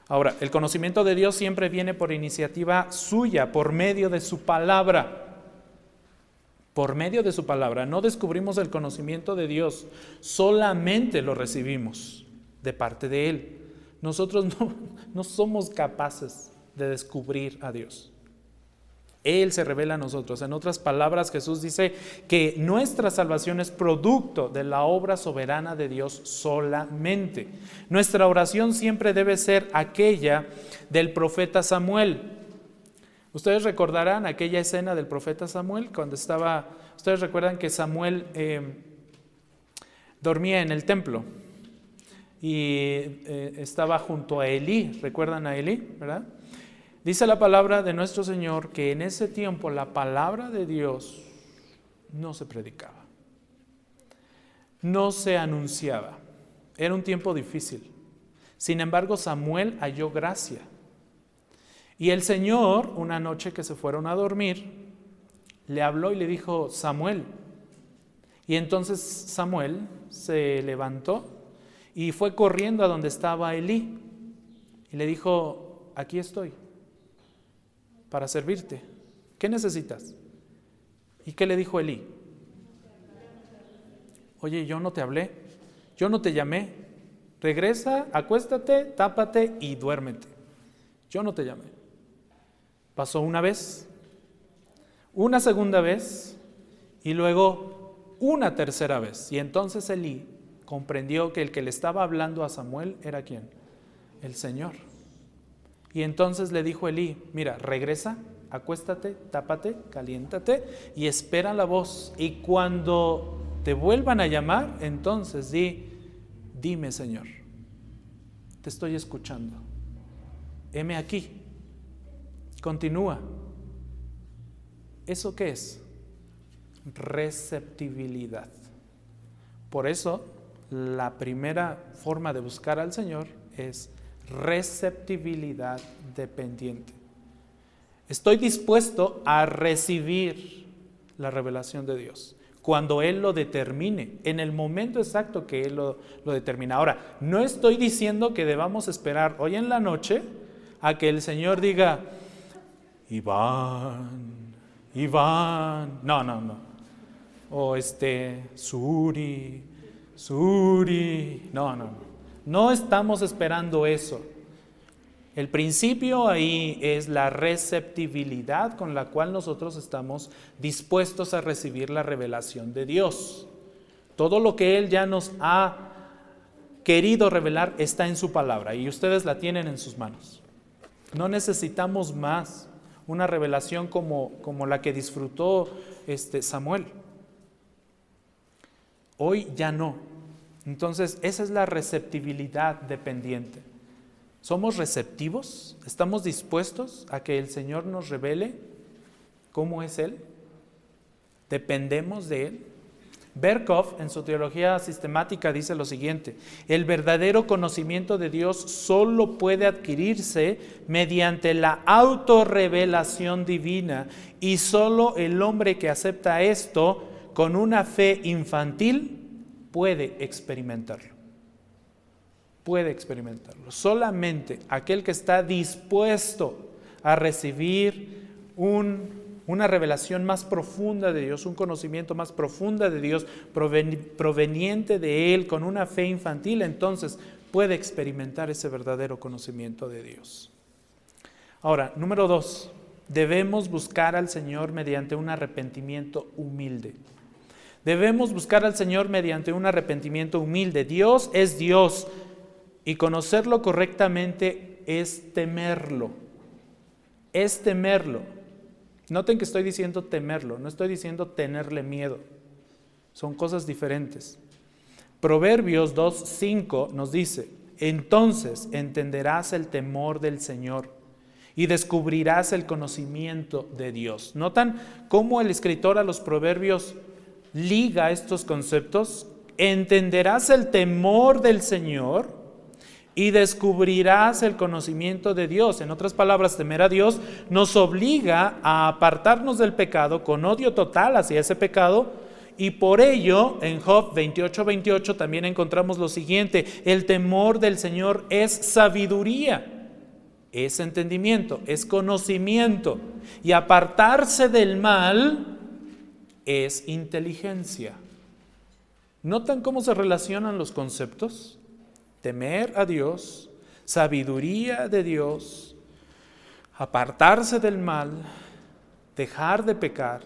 Ahora, el conocimiento de Dios siempre viene por iniciativa suya, por medio de su palabra. Por medio de su palabra. No descubrimos el conocimiento de Dios, solamente lo recibimos de parte de Él. Nosotros no, somos capaces de descubrir a Dios. Él se revela a nosotros. En otras palabras, Jesús dice que nuestra salvación es producto de la obra soberana de Dios solamente. Nuestra oración siempre debe ser aquella del profeta Samuel. Ustedes recordarán aquella escena del profeta Samuel cuando estaba, ustedes recuerdan que Samuel eh, dormía en el templo y eh, estaba junto a Elí, ¿recuerdan a Elí? ¿Verdad? Dice la palabra de nuestro Señor que en ese tiempo la palabra de Dios no se predicaba, no se anunciaba. Era un tiempo difícil. Sin embargo, Samuel halló gracia. Y el Señor, una noche que se fueron a dormir, le habló y le dijo, Samuel. Y entonces Samuel se levantó y fue corriendo a donde estaba Elí. Y le dijo, aquí estoy para servirte. ¿Qué necesitas? ¿Y qué le dijo Elí? Oye, yo no te hablé, yo no te llamé. Regresa, acuéstate, tápate y duérmete. Yo no te llamé. Pasó una vez, una segunda vez y luego una tercera vez. Y entonces Elí comprendió que el que le estaba hablando a Samuel era quién? El Señor. Y entonces le dijo Elí, mira, regresa, acuéstate, tápate, caliéntate y espera la voz. Y cuando te vuelvan a llamar, entonces di, dime Señor, te estoy escuchando. Heme aquí. Continúa. ¿Eso qué es? Receptibilidad. Por eso, la primera forma de buscar al Señor es receptibilidad dependiente. Estoy dispuesto a recibir la revelación de Dios cuando Él lo determine, en el momento exacto que Él lo, determina. Ahora, no estoy diciendo que debamos esperar hoy en la noche a que el Señor diga, Iván, Iván, no, no, no, o este, Suri, Suri, no, no. No estamos esperando eso. El principio ahí es la receptibilidad con la cual nosotros estamos dispuestos a recibir la revelación de Dios. Todo lo que Él ya nos ha querido revelar está en su palabra y ustedes la tienen en sus manos. No necesitamos más una revelación como, como la que disfrutó este Samuel. Hoy ya no. Entonces, esa es la receptibilidad dependiente. ¿Somos receptivos? ¿Estamos dispuestos a que el Señor nos revele cómo es Él? ¿Dependemos de Él? Berkov en su teología sistemática dice lo siguiente, el verdadero conocimiento de Dios solo puede adquirirse mediante la autorrevelación divina y solo el hombre que acepta esto con una fe infantil puede experimentarlo. Puede experimentarlo. Solamente aquel que está dispuesto a recibir una revelación más profunda de Dios, un conocimiento más profunda de Dios proveniente de Él con una fe infantil, entonces puede experimentar ese verdadero conocimiento de Dios. Ahora, número dos, debemos buscar al Señor mediante un arrepentimiento humilde. Debemos buscar al Señor mediante un arrepentimiento humilde. Dios es Dios y conocerlo correctamente es temerlo. Es temerlo. Noten que estoy diciendo temerlo, no estoy diciendo tenerle miedo. Son cosas diferentes. Proverbios 2.5 nos dice, entonces entenderás el temor del Señor y descubrirás el conocimiento de Dios. ¿Notan cómo el escritor a los proverbios liga estos conceptos? Entenderás el temor del Señor y descubrirás el conocimiento de Dios. En otras palabras, temer a Dios nos obliga a apartarnos del pecado con odio total hacia ese pecado. Y por ello, en Job 28, 28 también encontramos lo siguiente, el temor del Señor es sabiduría es entendimiento, es conocimiento. Y apartarse del mal es inteligencia. ¿Notan cómo se relacionan los conceptos? Temer a Dios, sabiduría de Dios, apartarse del mal, dejar de pecar,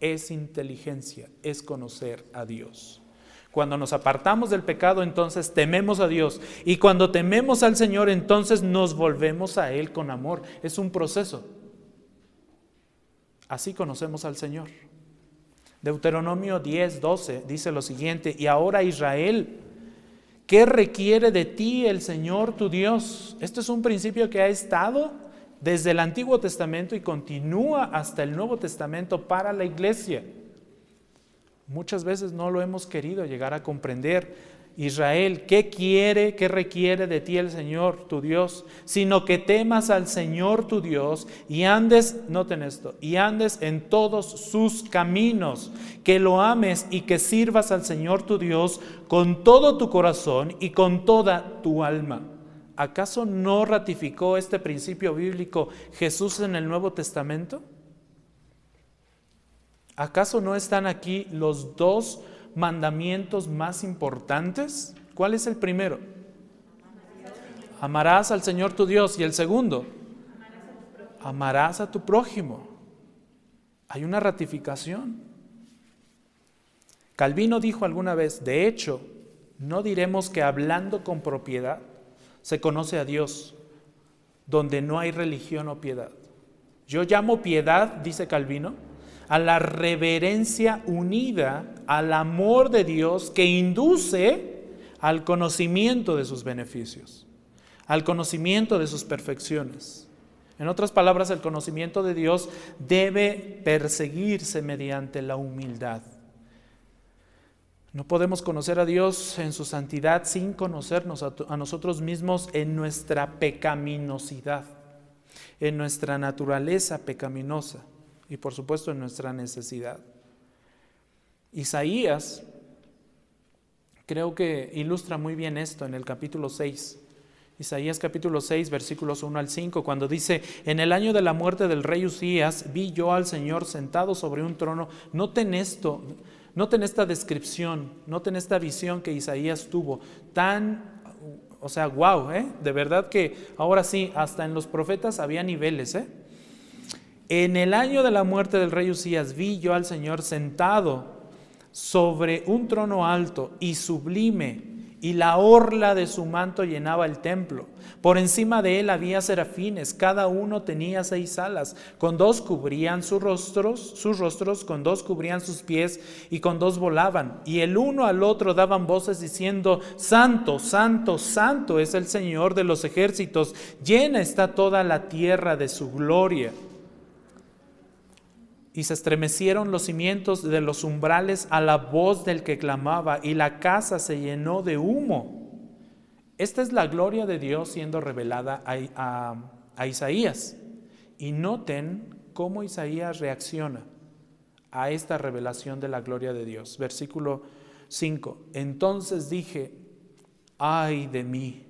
es inteligencia, es conocer a Dios. Cuando nos apartamos del pecado, entonces tememos a Dios. Y cuando tememos al Señor, entonces nos volvemos a Él con amor. Es un proceso. Así conocemos al Señor. Deuteronomio 10, 12 dice lo siguiente, y ahora Israel, ¿qué requiere de ti el Señor tu Dios? Este es un principio que ha estado desde el Antiguo Testamento y continúa hasta el Nuevo Testamento para la iglesia. Muchas veces no lo hemos querido llegar a comprender. Israel, ¿qué quiere, qué requiere de ti el Señor, tu Dios? Sino que temas al Señor, tu Dios, y andes, noten esto, y andes en todos sus caminos, que lo ames y que sirvas al Señor, tu Dios, con todo tu corazón y con toda tu alma. ¿Acaso no ratificó este principio bíblico Jesús en el Nuevo Testamento? ¿Acaso no están aquí los dos mandamientos más importantes? ¿Cuál es el primero? Amarás al Señor tu Dios. ¿Y el segundo? Amarás a tu prójimo. Hay una ratificación. Calvino dijo alguna vez, de hecho, no diremos que hablando con propiedad se conoce a Dios, donde no hay religión o piedad. Yo llamo piedad, dice Calvino, a la reverencia unida al amor de Dios que induce al conocimiento de sus beneficios, al conocimiento de sus perfecciones. En otras palabras, el conocimiento de Dios debe perseguirse mediante la humildad. No podemos conocer a Dios en su santidad sin conocernos a, nosotros mismos en nuestra pecaminosidad, en nuestra naturaleza pecaminosa y por supuesto en nuestra necesidad. Isaías creo que ilustra muy bien esto en el capítulo 6. Isaías capítulo 6, versículos 1 al 5, cuando dice, en el año de la muerte del rey Usías, vi yo al Señor sentado sobre un trono. Noten esto, noten esta descripción, noten esta visión que Isaías tuvo, tan, o sea, wow, ¿eh? de verdad que ahora sí, hasta en los profetas había niveles, ¿eh? En el año de la muerte del rey Usías vi yo al Señor sentado sobre un trono alto y sublime, y la orla de su manto llenaba el templo. Por encima de él había serafines, cada uno tenía seis alas, con dos cubrían sus rostros, sus rostros, con dos cubrían sus pies y con dos volaban. Y el uno al otro daban voces diciendo, Santo, Santo, Santo es el Señor de los ejércitos, llena está toda la tierra de su gloria y se estremecieron los cimientos de los umbrales a la voz del que clamaba, y la casa se llenó de humo. Esta es la gloria de Dios siendo revelada a, Isaías. Y noten cómo Isaías reacciona a esta revelación de la gloria de Dios. Versículo 5. Entonces dije, ay de mí,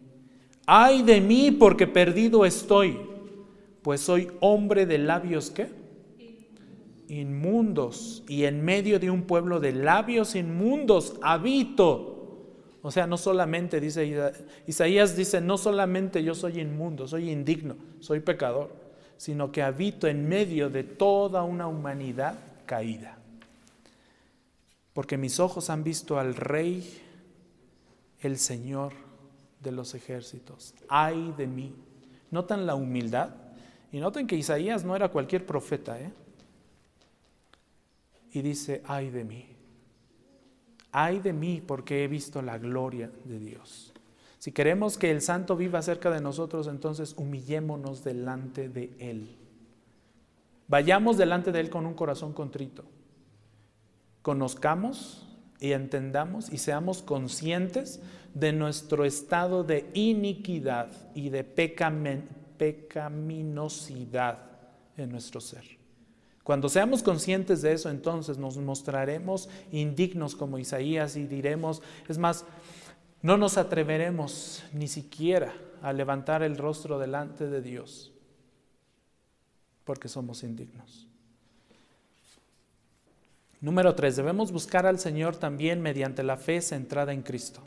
ay de mí porque perdido estoy, pues soy hombre de labios que inmundos y en medio de un pueblo de labios inmundos habito. O sea, no solamente dice Isaías dice, no solamente yo soy inmundo, soy indigno, soy pecador, sino que habito en medio de toda una humanidad caída. Porque mis ojos han visto al Rey, el Señor de los ejércitos. Ay de mí. ¿Notan la humildad? Y noten que Isaías no era cualquier profeta, ¿eh? Y dice, ay de mí, Ay de mí porque he visto la gloria de Dios. Si queremos que el santo viva cerca de nosotros, entonces humillémonos delante de Él. Vayamos delante de Él con un corazón contrito. Conozcamos y entendamos y seamos conscientes de nuestro estado de iniquidad y de pecaminosidad en nuestro ser. Cuando seamos conscientes de eso, entonces nos mostraremos indignos como Isaías y diremos, es más, no nos atreveremos ni siquiera a levantar el rostro delante de Dios, porque somos indignos. Número tres, debemos buscar al Señor también mediante la fe centrada en Cristo.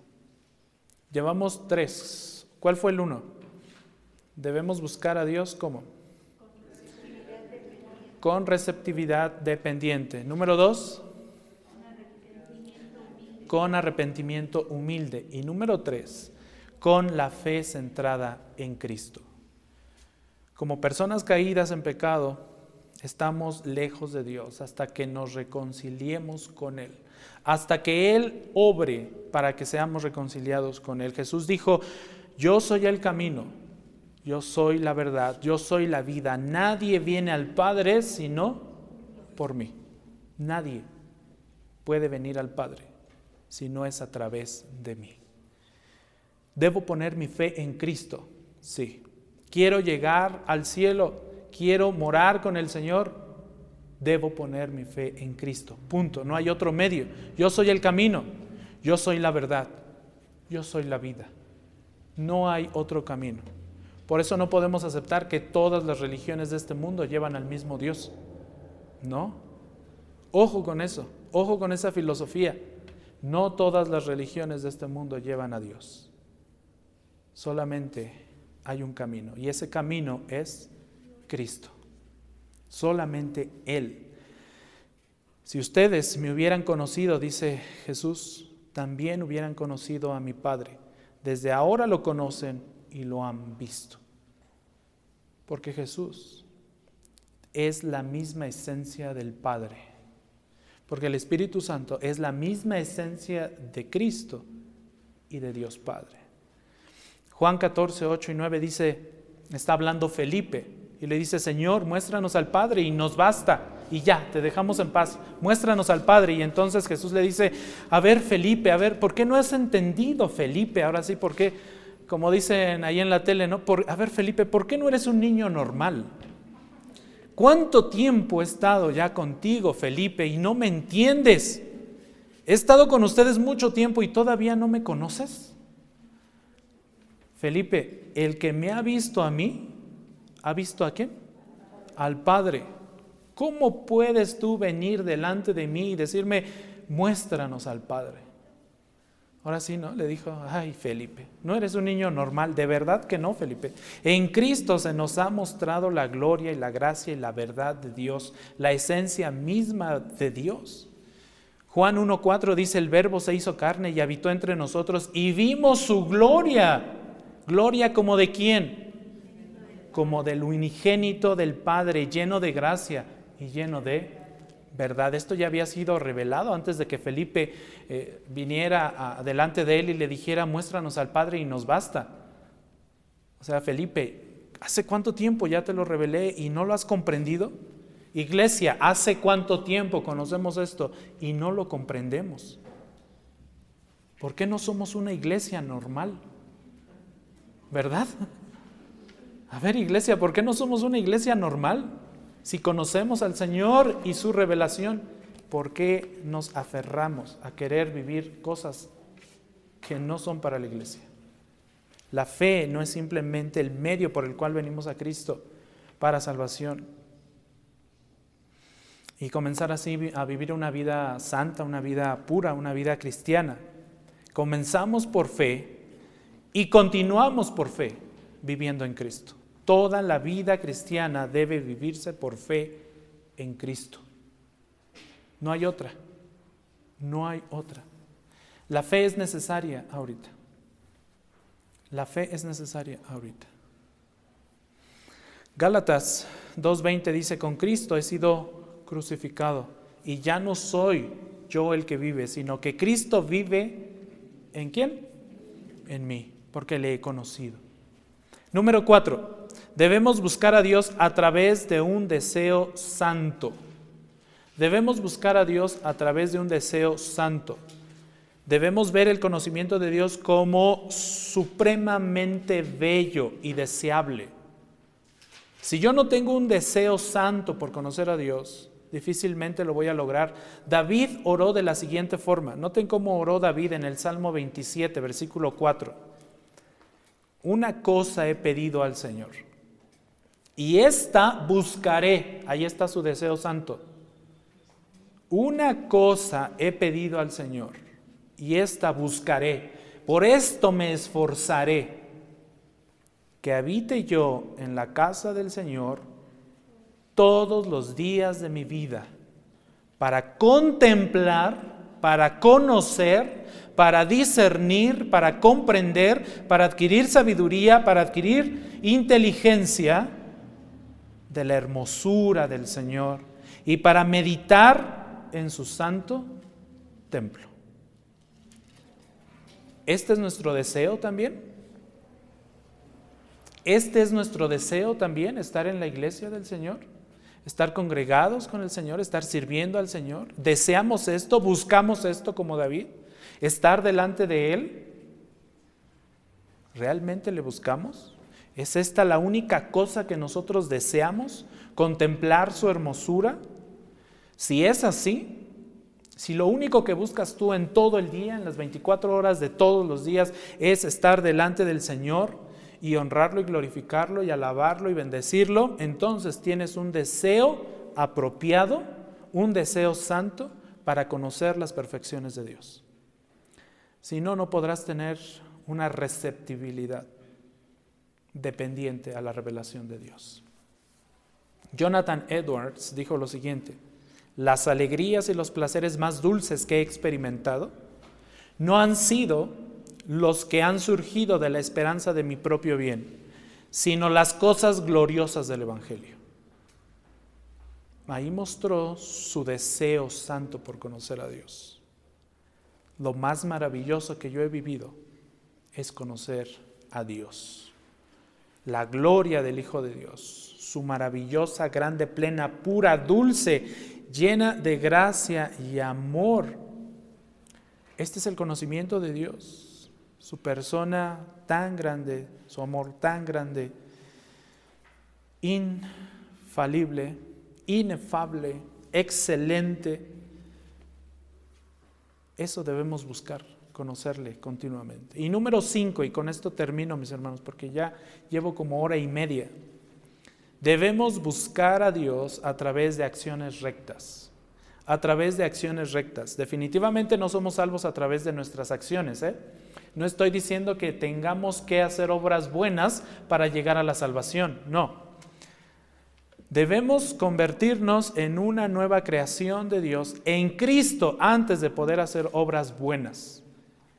Llevamos tres. ¿Cuál fue el uno? Debemos buscar a Dios como con receptividad dependiente. Número dos, con arrepentimiento humilde. Y número tres, con la fe centrada en Cristo. Como personas caídas en pecado, estamos lejos de Dios hasta que nos reconciliemos con Él, hasta que Él obre para que seamos reconciliados con Él. Jesús dijo, yo soy el camino, yo soy la verdad, yo soy la vida. Nadie viene al Padre sino por mí. Nadie puede venir al Padre si no es a través de mí. ¿Debo poner mi fe en Cristo? Sí. ¿Quiero llegar al cielo? ¿Quiero morar con el Señor? Debo poner mi fe en Cristo. Punto. No hay otro medio. Yo soy el camino. Yo soy la verdad. Yo soy la vida. No hay otro camino. Por eso no podemos aceptar que todas las religiones de este mundo llevan al mismo Dios. No. Ojo con eso, ojo con esa filosofía. No todas las religiones de este mundo llevan a Dios. Solamente hay un camino y ese camino es Cristo. Solamente Él. Si ustedes me hubieran conocido, dice Jesús, también hubieran conocido a mi Padre. Desde ahora lo conocen y lo han visto. Porque Jesús es la misma esencia del Padre. Porque el Espíritu Santo es la misma esencia de Cristo y de Dios Padre. Juan 14, 8 y 9 dice, está hablando Felipe y le dice, Señor, muéstranos al Padre y nos basta. Y ya, te dejamos en paz. Muéstranos al Padre. Y entonces Jesús le dice, a ver Felipe, a ver, ¿por qué no has entendido Felipe? Ahora sí, ¿por qué? Como dicen ahí en la tele, ¿no? Por, a ver, Felipe, ¿por qué no eres un niño normal? ¿Cuánto tiempo he estado ya contigo, Felipe, y no me entiendes? He estado con ustedes mucho tiempo y todavía no me conoces. Felipe, el que me ha visto a mí, ¿ha visto a quién? Al Padre. ¿Cómo puedes tú venir delante de mí y decirme, muéstranos al Padre? Ahora sí, ¿no? Le dijo, ay Felipe, no eres un niño normal, de verdad que no, Felipe. En Cristo se nos ha mostrado la gloria y la gracia y la verdad de Dios, la esencia misma de Dios. Juan 1.4 dice, el verbo se hizo carne y habitó entre nosotros y vimos su gloria. Gloria como de quién? Como del unigénito del Padre, lleno de gracia y lleno de verdad. Esto ya había sido revelado antes de que Felipe eh, viniera delante de él y le dijera, muéstranos al Padre y nos basta. O sea, Felipe, ¿hace cuánto tiempo ya te lo revelé y no lo has comprendido? Iglesia, ¿hace cuánto tiempo conocemos esto y no lo comprendemos? ¿Por qué no somos una iglesia normal? ¿Verdad? A ver, iglesia, ¿por qué no somos una iglesia normal? Si conocemos al Señor y su revelación, ¿por qué nos aferramos a querer vivir cosas que no son para la iglesia? La fe no es simplemente el medio por el cual venimos a Cristo para salvación. Y comenzar así a vivir una vida santa, una vida pura, una vida cristiana. Comenzamos por fe y continuamos por fe viviendo en Cristo. Toda la vida cristiana debe vivirse por fe en Cristo. No hay otra. No hay otra. La fe es necesaria ahorita. La fe es necesaria ahorita. Gálatas 2.20 dice, con Cristo he sido crucificado y ya no soy yo el que vive, sino que Cristo vive en quién? En mí, porque le he conocido. Número cuatro, debemos buscar a Dios a través de un deseo santo. Debemos buscar a Dios a través de un deseo santo. Debemos ver el conocimiento de Dios como supremamente bello y deseable. Si yo no tengo un deseo santo por conocer a Dios, difícilmente lo voy a lograr. David oró de la siguiente forma. Noten cómo oró David en el Salmo 27, versículo 4. Una cosa he pedido al Señor. Y esta buscaré. Ahí está su deseo santo. Una cosa he pedido al Señor. Y esta buscaré. Por esto me esforzaré que habite yo en la casa del Señor todos los días de mi vida, para contemplar, para conocer, para discernir, para comprender, para adquirir sabiduría, para adquirir inteligencia de la hermosura del Señor y para meditar en su santo templo. Este es nuestro deseo también. Este es nuestro deseo también, estar en la iglesia del Señor, estar congregados con el Señor, estar sirviendo al Señor. Deseamos esto, buscamos esto como David, estar delante de Él. ¿Realmente le buscamos? ¿Es esta la única cosa que nosotros deseamos? ¿Contemplar su hermosura? Si es así, si lo único que buscas tú en todo el día, en las 24 horas de todos los días, es estar delante del Señor, y honrarlo y glorificarlo y alabarlo y bendecirlo, entonces tienes un deseo apropiado, un deseo santo para conocer las perfecciones de Dios. Si no, no podrás tener una receptibilidad dependiente a la revelación de Dios. Jonathan Edwards dijo lo siguiente, las alegrías y los placeres más dulces que he experimentado no han sido los que han surgido de la esperanza de mi propio bien, sino las cosas gloriosas del Evangelio. Ahí mostró su deseo santo por conocer a Dios. Lo más maravilloso que yo he vivido es conocer a Dios. La gloria del Hijo de Dios, su maravillosa, grande, plena, pura, dulce, llena de gracia y amor. Este es el conocimiento de Dios su persona tan grande, su amor tan grande, infalible, inefable, excelente. Eso debemos buscar, conocerle continuamente. Y número cinco, y con esto termino, mis hermanos, porque ya llevo como hora y media. Debemos buscar a Dios a través de acciones rectas. A través de acciones rectas. Definitivamente no somos salvos a través de nuestras acciones, ¿eh? No estoy diciendo que tengamos que hacer obras buenas para llegar a la salvación, no. Debemos convertirnos en una nueva creación de Dios en Cristo antes de poder hacer obras buenas.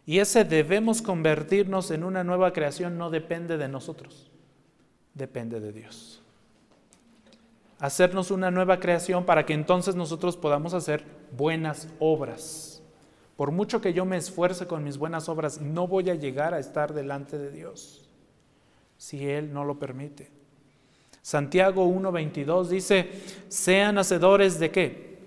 Y ese debemos convertirnos en una nueva creación no depende de nosotros, depende de Dios. Hacernos una nueva creación para que entonces nosotros podamos hacer buenas obras. Por mucho que yo me esfuerce con mis buenas obras, no voy a llegar a estar delante de Dios si Él no lo permite. Santiago 1.22 dice, sean hacedores de qué?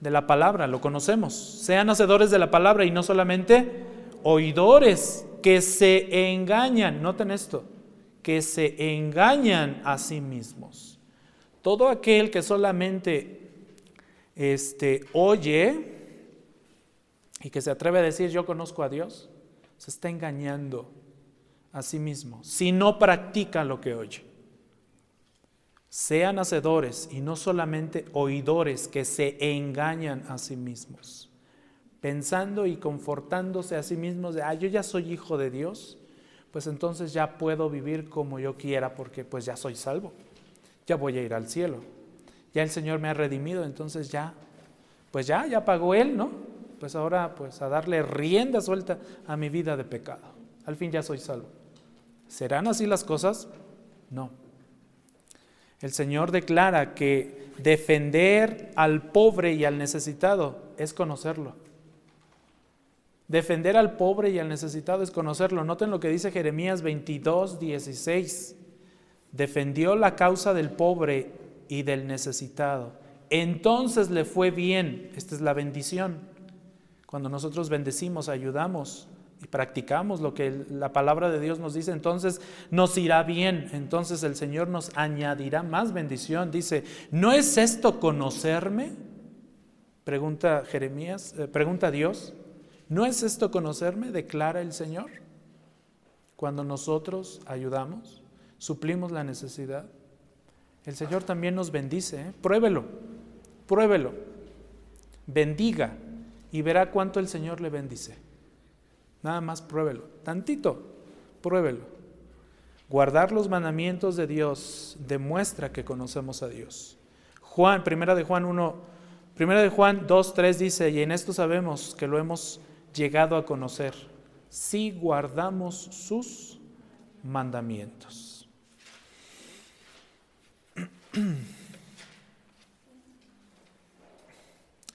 De la palabra, lo conocemos. Sean hacedores de la palabra y no solamente oidores que se engañan, noten esto, que se engañan a sí mismos. Todo aquel que solamente este, oye, y que se atreve a decir yo conozco a Dios, se está engañando a sí mismo si no practica lo que oye. Sean hacedores y no solamente oidores que se engañan a sí mismos, pensando y confortándose a sí mismos de, ah, yo ya soy hijo de Dios, pues entonces ya puedo vivir como yo quiera porque pues ya soy salvo, ya voy a ir al cielo, ya el Señor me ha redimido, entonces ya, pues ya, ya pagó Él, ¿no? pues ahora pues a darle rienda suelta a mi vida de pecado. Al fin ya soy salvo. ¿Serán así las cosas? No. El Señor declara que defender al pobre y al necesitado es conocerlo. Defender al pobre y al necesitado es conocerlo. Noten lo que dice Jeremías 22, 16. Defendió la causa del pobre y del necesitado. Entonces le fue bien. Esta es la bendición. Cuando nosotros bendecimos, ayudamos y practicamos lo que la palabra de Dios nos dice, entonces nos irá bien. Entonces el Señor nos añadirá más bendición. Dice, ¿no es esto conocerme? Pregunta Jeremías, eh, pregunta Dios. ¿No es esto conocerme? Declara el Señor. Cuando nosotros ayudamos, suplimos la necesidad, el Señor también nos bendice. ¿eh? Pruébelo, pruébelo. Bendiga y verá cuánto el Señor le bendice. Nada más pruébelo, tantito, pruébelo. Guardar los mandamientos de Dios demuestra que conocemos a Dios. Juan, primera de Juan 1, primera de Juan 2, 3 dice, y en esto sabemos que lo hemos llegado a conocer, si guardamos sus mandamientos.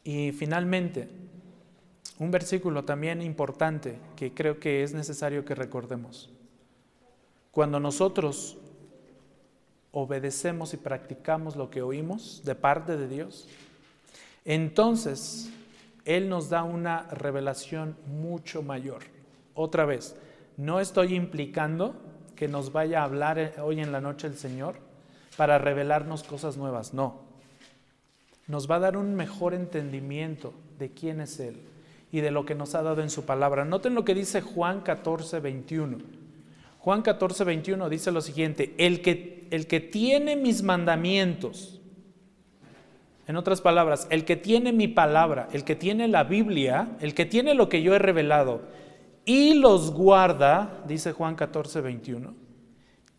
Y finalmente, un versículo también importante que creo que es necesario que recordemos. Cuando nosotros obedecemos y practicamos lo que oímos de parte de Dios, entonces Él nos da una revelación mucho mayor. Otra vez, no estoy implicando que nos vaya a hablar hoy en la noche el Señor para revelarnos cosas nuevas, no. Nos va a dar un mejor entendimiento de quién es Él y de lo que nos ha dado en su palabra. Noten lo que dice Juan 14, 21. Juan 14, 21 dice lo siguiente, el que, el que tiene mis mandamientos, en otras palabras, el que tiene mi palabra, el que tiene la Biblia, el que tiene lo que yo he revelado y los guarda, dice Juan 14, 21,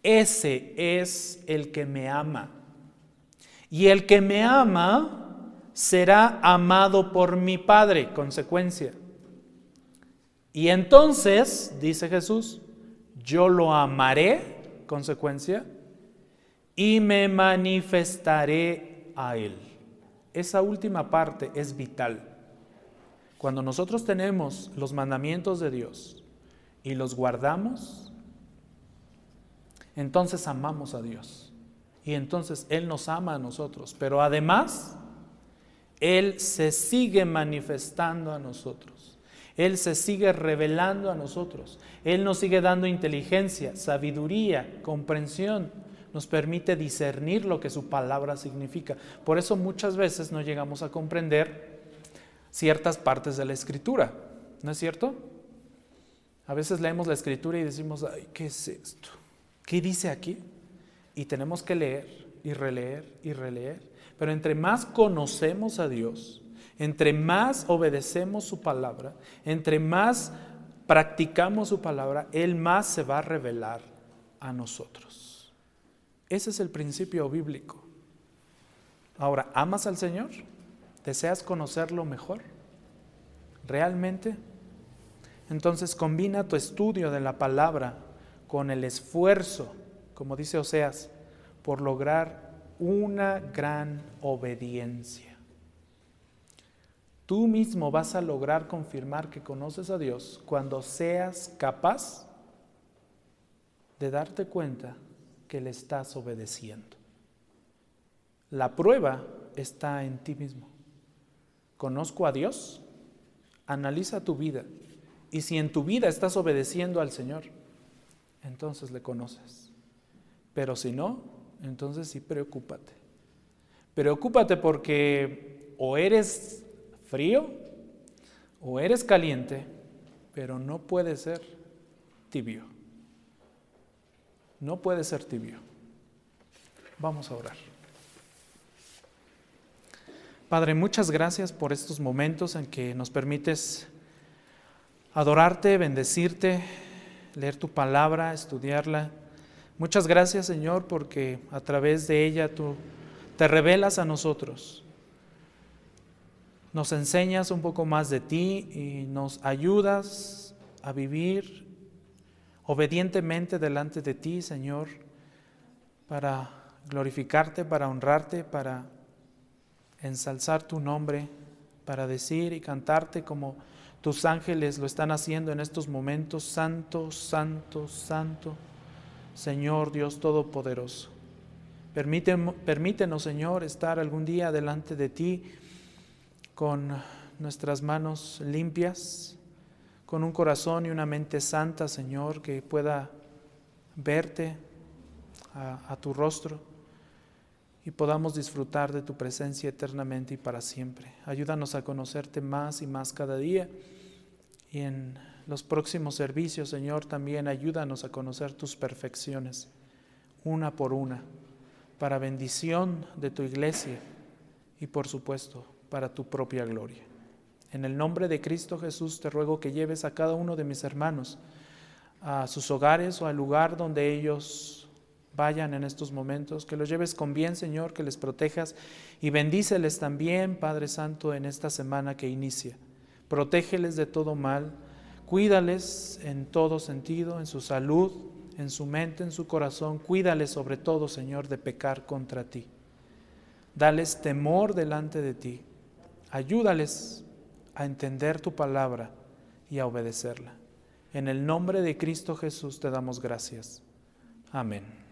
ese es el que me ama. Y el que me ama será amado por mi Padre, consecuencia. Y entonces, dice Jesús, yo lo amaré, consecuencia, y me manifestaré a Él. Esa última parte es vital. Cuando nosotros tenemos los mandamientos de Dios y los guardamos, entonces amamos a Dios. Y entonces Él nos ama a nosotros. Pero además, él se sigue manifestando a nosotros. Él se sigue revelando a nosotros. Él nos sigue dando inteligencia, sabiduría, comprensión. Nos permite discernir lo que su palabra significa. Por eso muchas veces no llegamos a comprender ciertas partes de la escritura. ¿No es cierto? A veces leemos la escritura y decimos, ¿qué es esto? ¿Qué dice aquí? Y tenemos que leer y releer y releer pero entre más conocemos a Dios, entre más obedecemos su palabra, entre más practicamos su palabra, Él más se va a revelar a nosotros. Ese es el principio bíblico. Ahora, ¿amas al Señor? ¿Deseas conocerlo mejor? ¿Realmente? Entonces combina tu estudio de la palabra con el esfuerzo, como dice Oseas, por lograr una gran obediencia. Tú mismo vas a lograr confirmar que conoces a Dios cuando seas capaz de darte cuenta que le estás obedeciendo. La prueba está en ti mismo. ¿Conozco a Dios? Analiza tu vida. Y si en tu vida estás obedeciendo al Señor, entonces le conoces. Pero si no, entonces sí preocúpate. Preocúpate porque o eres frío o eres caliente, pero no puede ser tibio. No puede ser tibio. Vamos a orar. Padre, muchas gracias por estos momentos en que nos permites adorarte, bendecirte, leer tu palabra, estudiarla Muchas gracias Señor porque a través de ella tú te revelas a nosotros. Nos enseñas un poco más de ti y nos ayudas a vivir obedientemente delante de ti, Señor, para glorificarte, para honrarte, para ensalzar tu nombre, para decir y cantarte como tus ángeles lo están haciendo en estos momentos. Santo, santo, santo, Señor Dios Todopoderoso. Permítenos, Señor, estar algún día delante de ti con nuestras manos limpias, con un corazón y una mente santa, Señor, que pueda verte a, tu rostro y podamos disfrutar de tu presencia eternamente y para siempre. Ayúdanos a conocerte más y más cada día y en los próximos servicios, Señor, también ayúdanos a conocer tus perfecciones, una por una, para bendición de tu iglesia y por supuesto para tu propia gloria. En el nombre de Cristo Jesús te ruego que lleves a cada uno de mis hermanos a sus hogares o al lugar donde ellos vayan en estos momentos, que los lleves con bien, Señor, que les protejas y bendíceles también, Padre Santo, en esta semana que inicia. Protégeles de todo mal, cuídales en todo sentido, en su salud, en su mente, en su corazón, cuídales sobre todo, Señor, de pecar contra ti. Dales temor delante de ti. Ayúdales a entender tu palabra y a obedecerla. En el nombre de Cristo Jesús te damos gracias. Amén.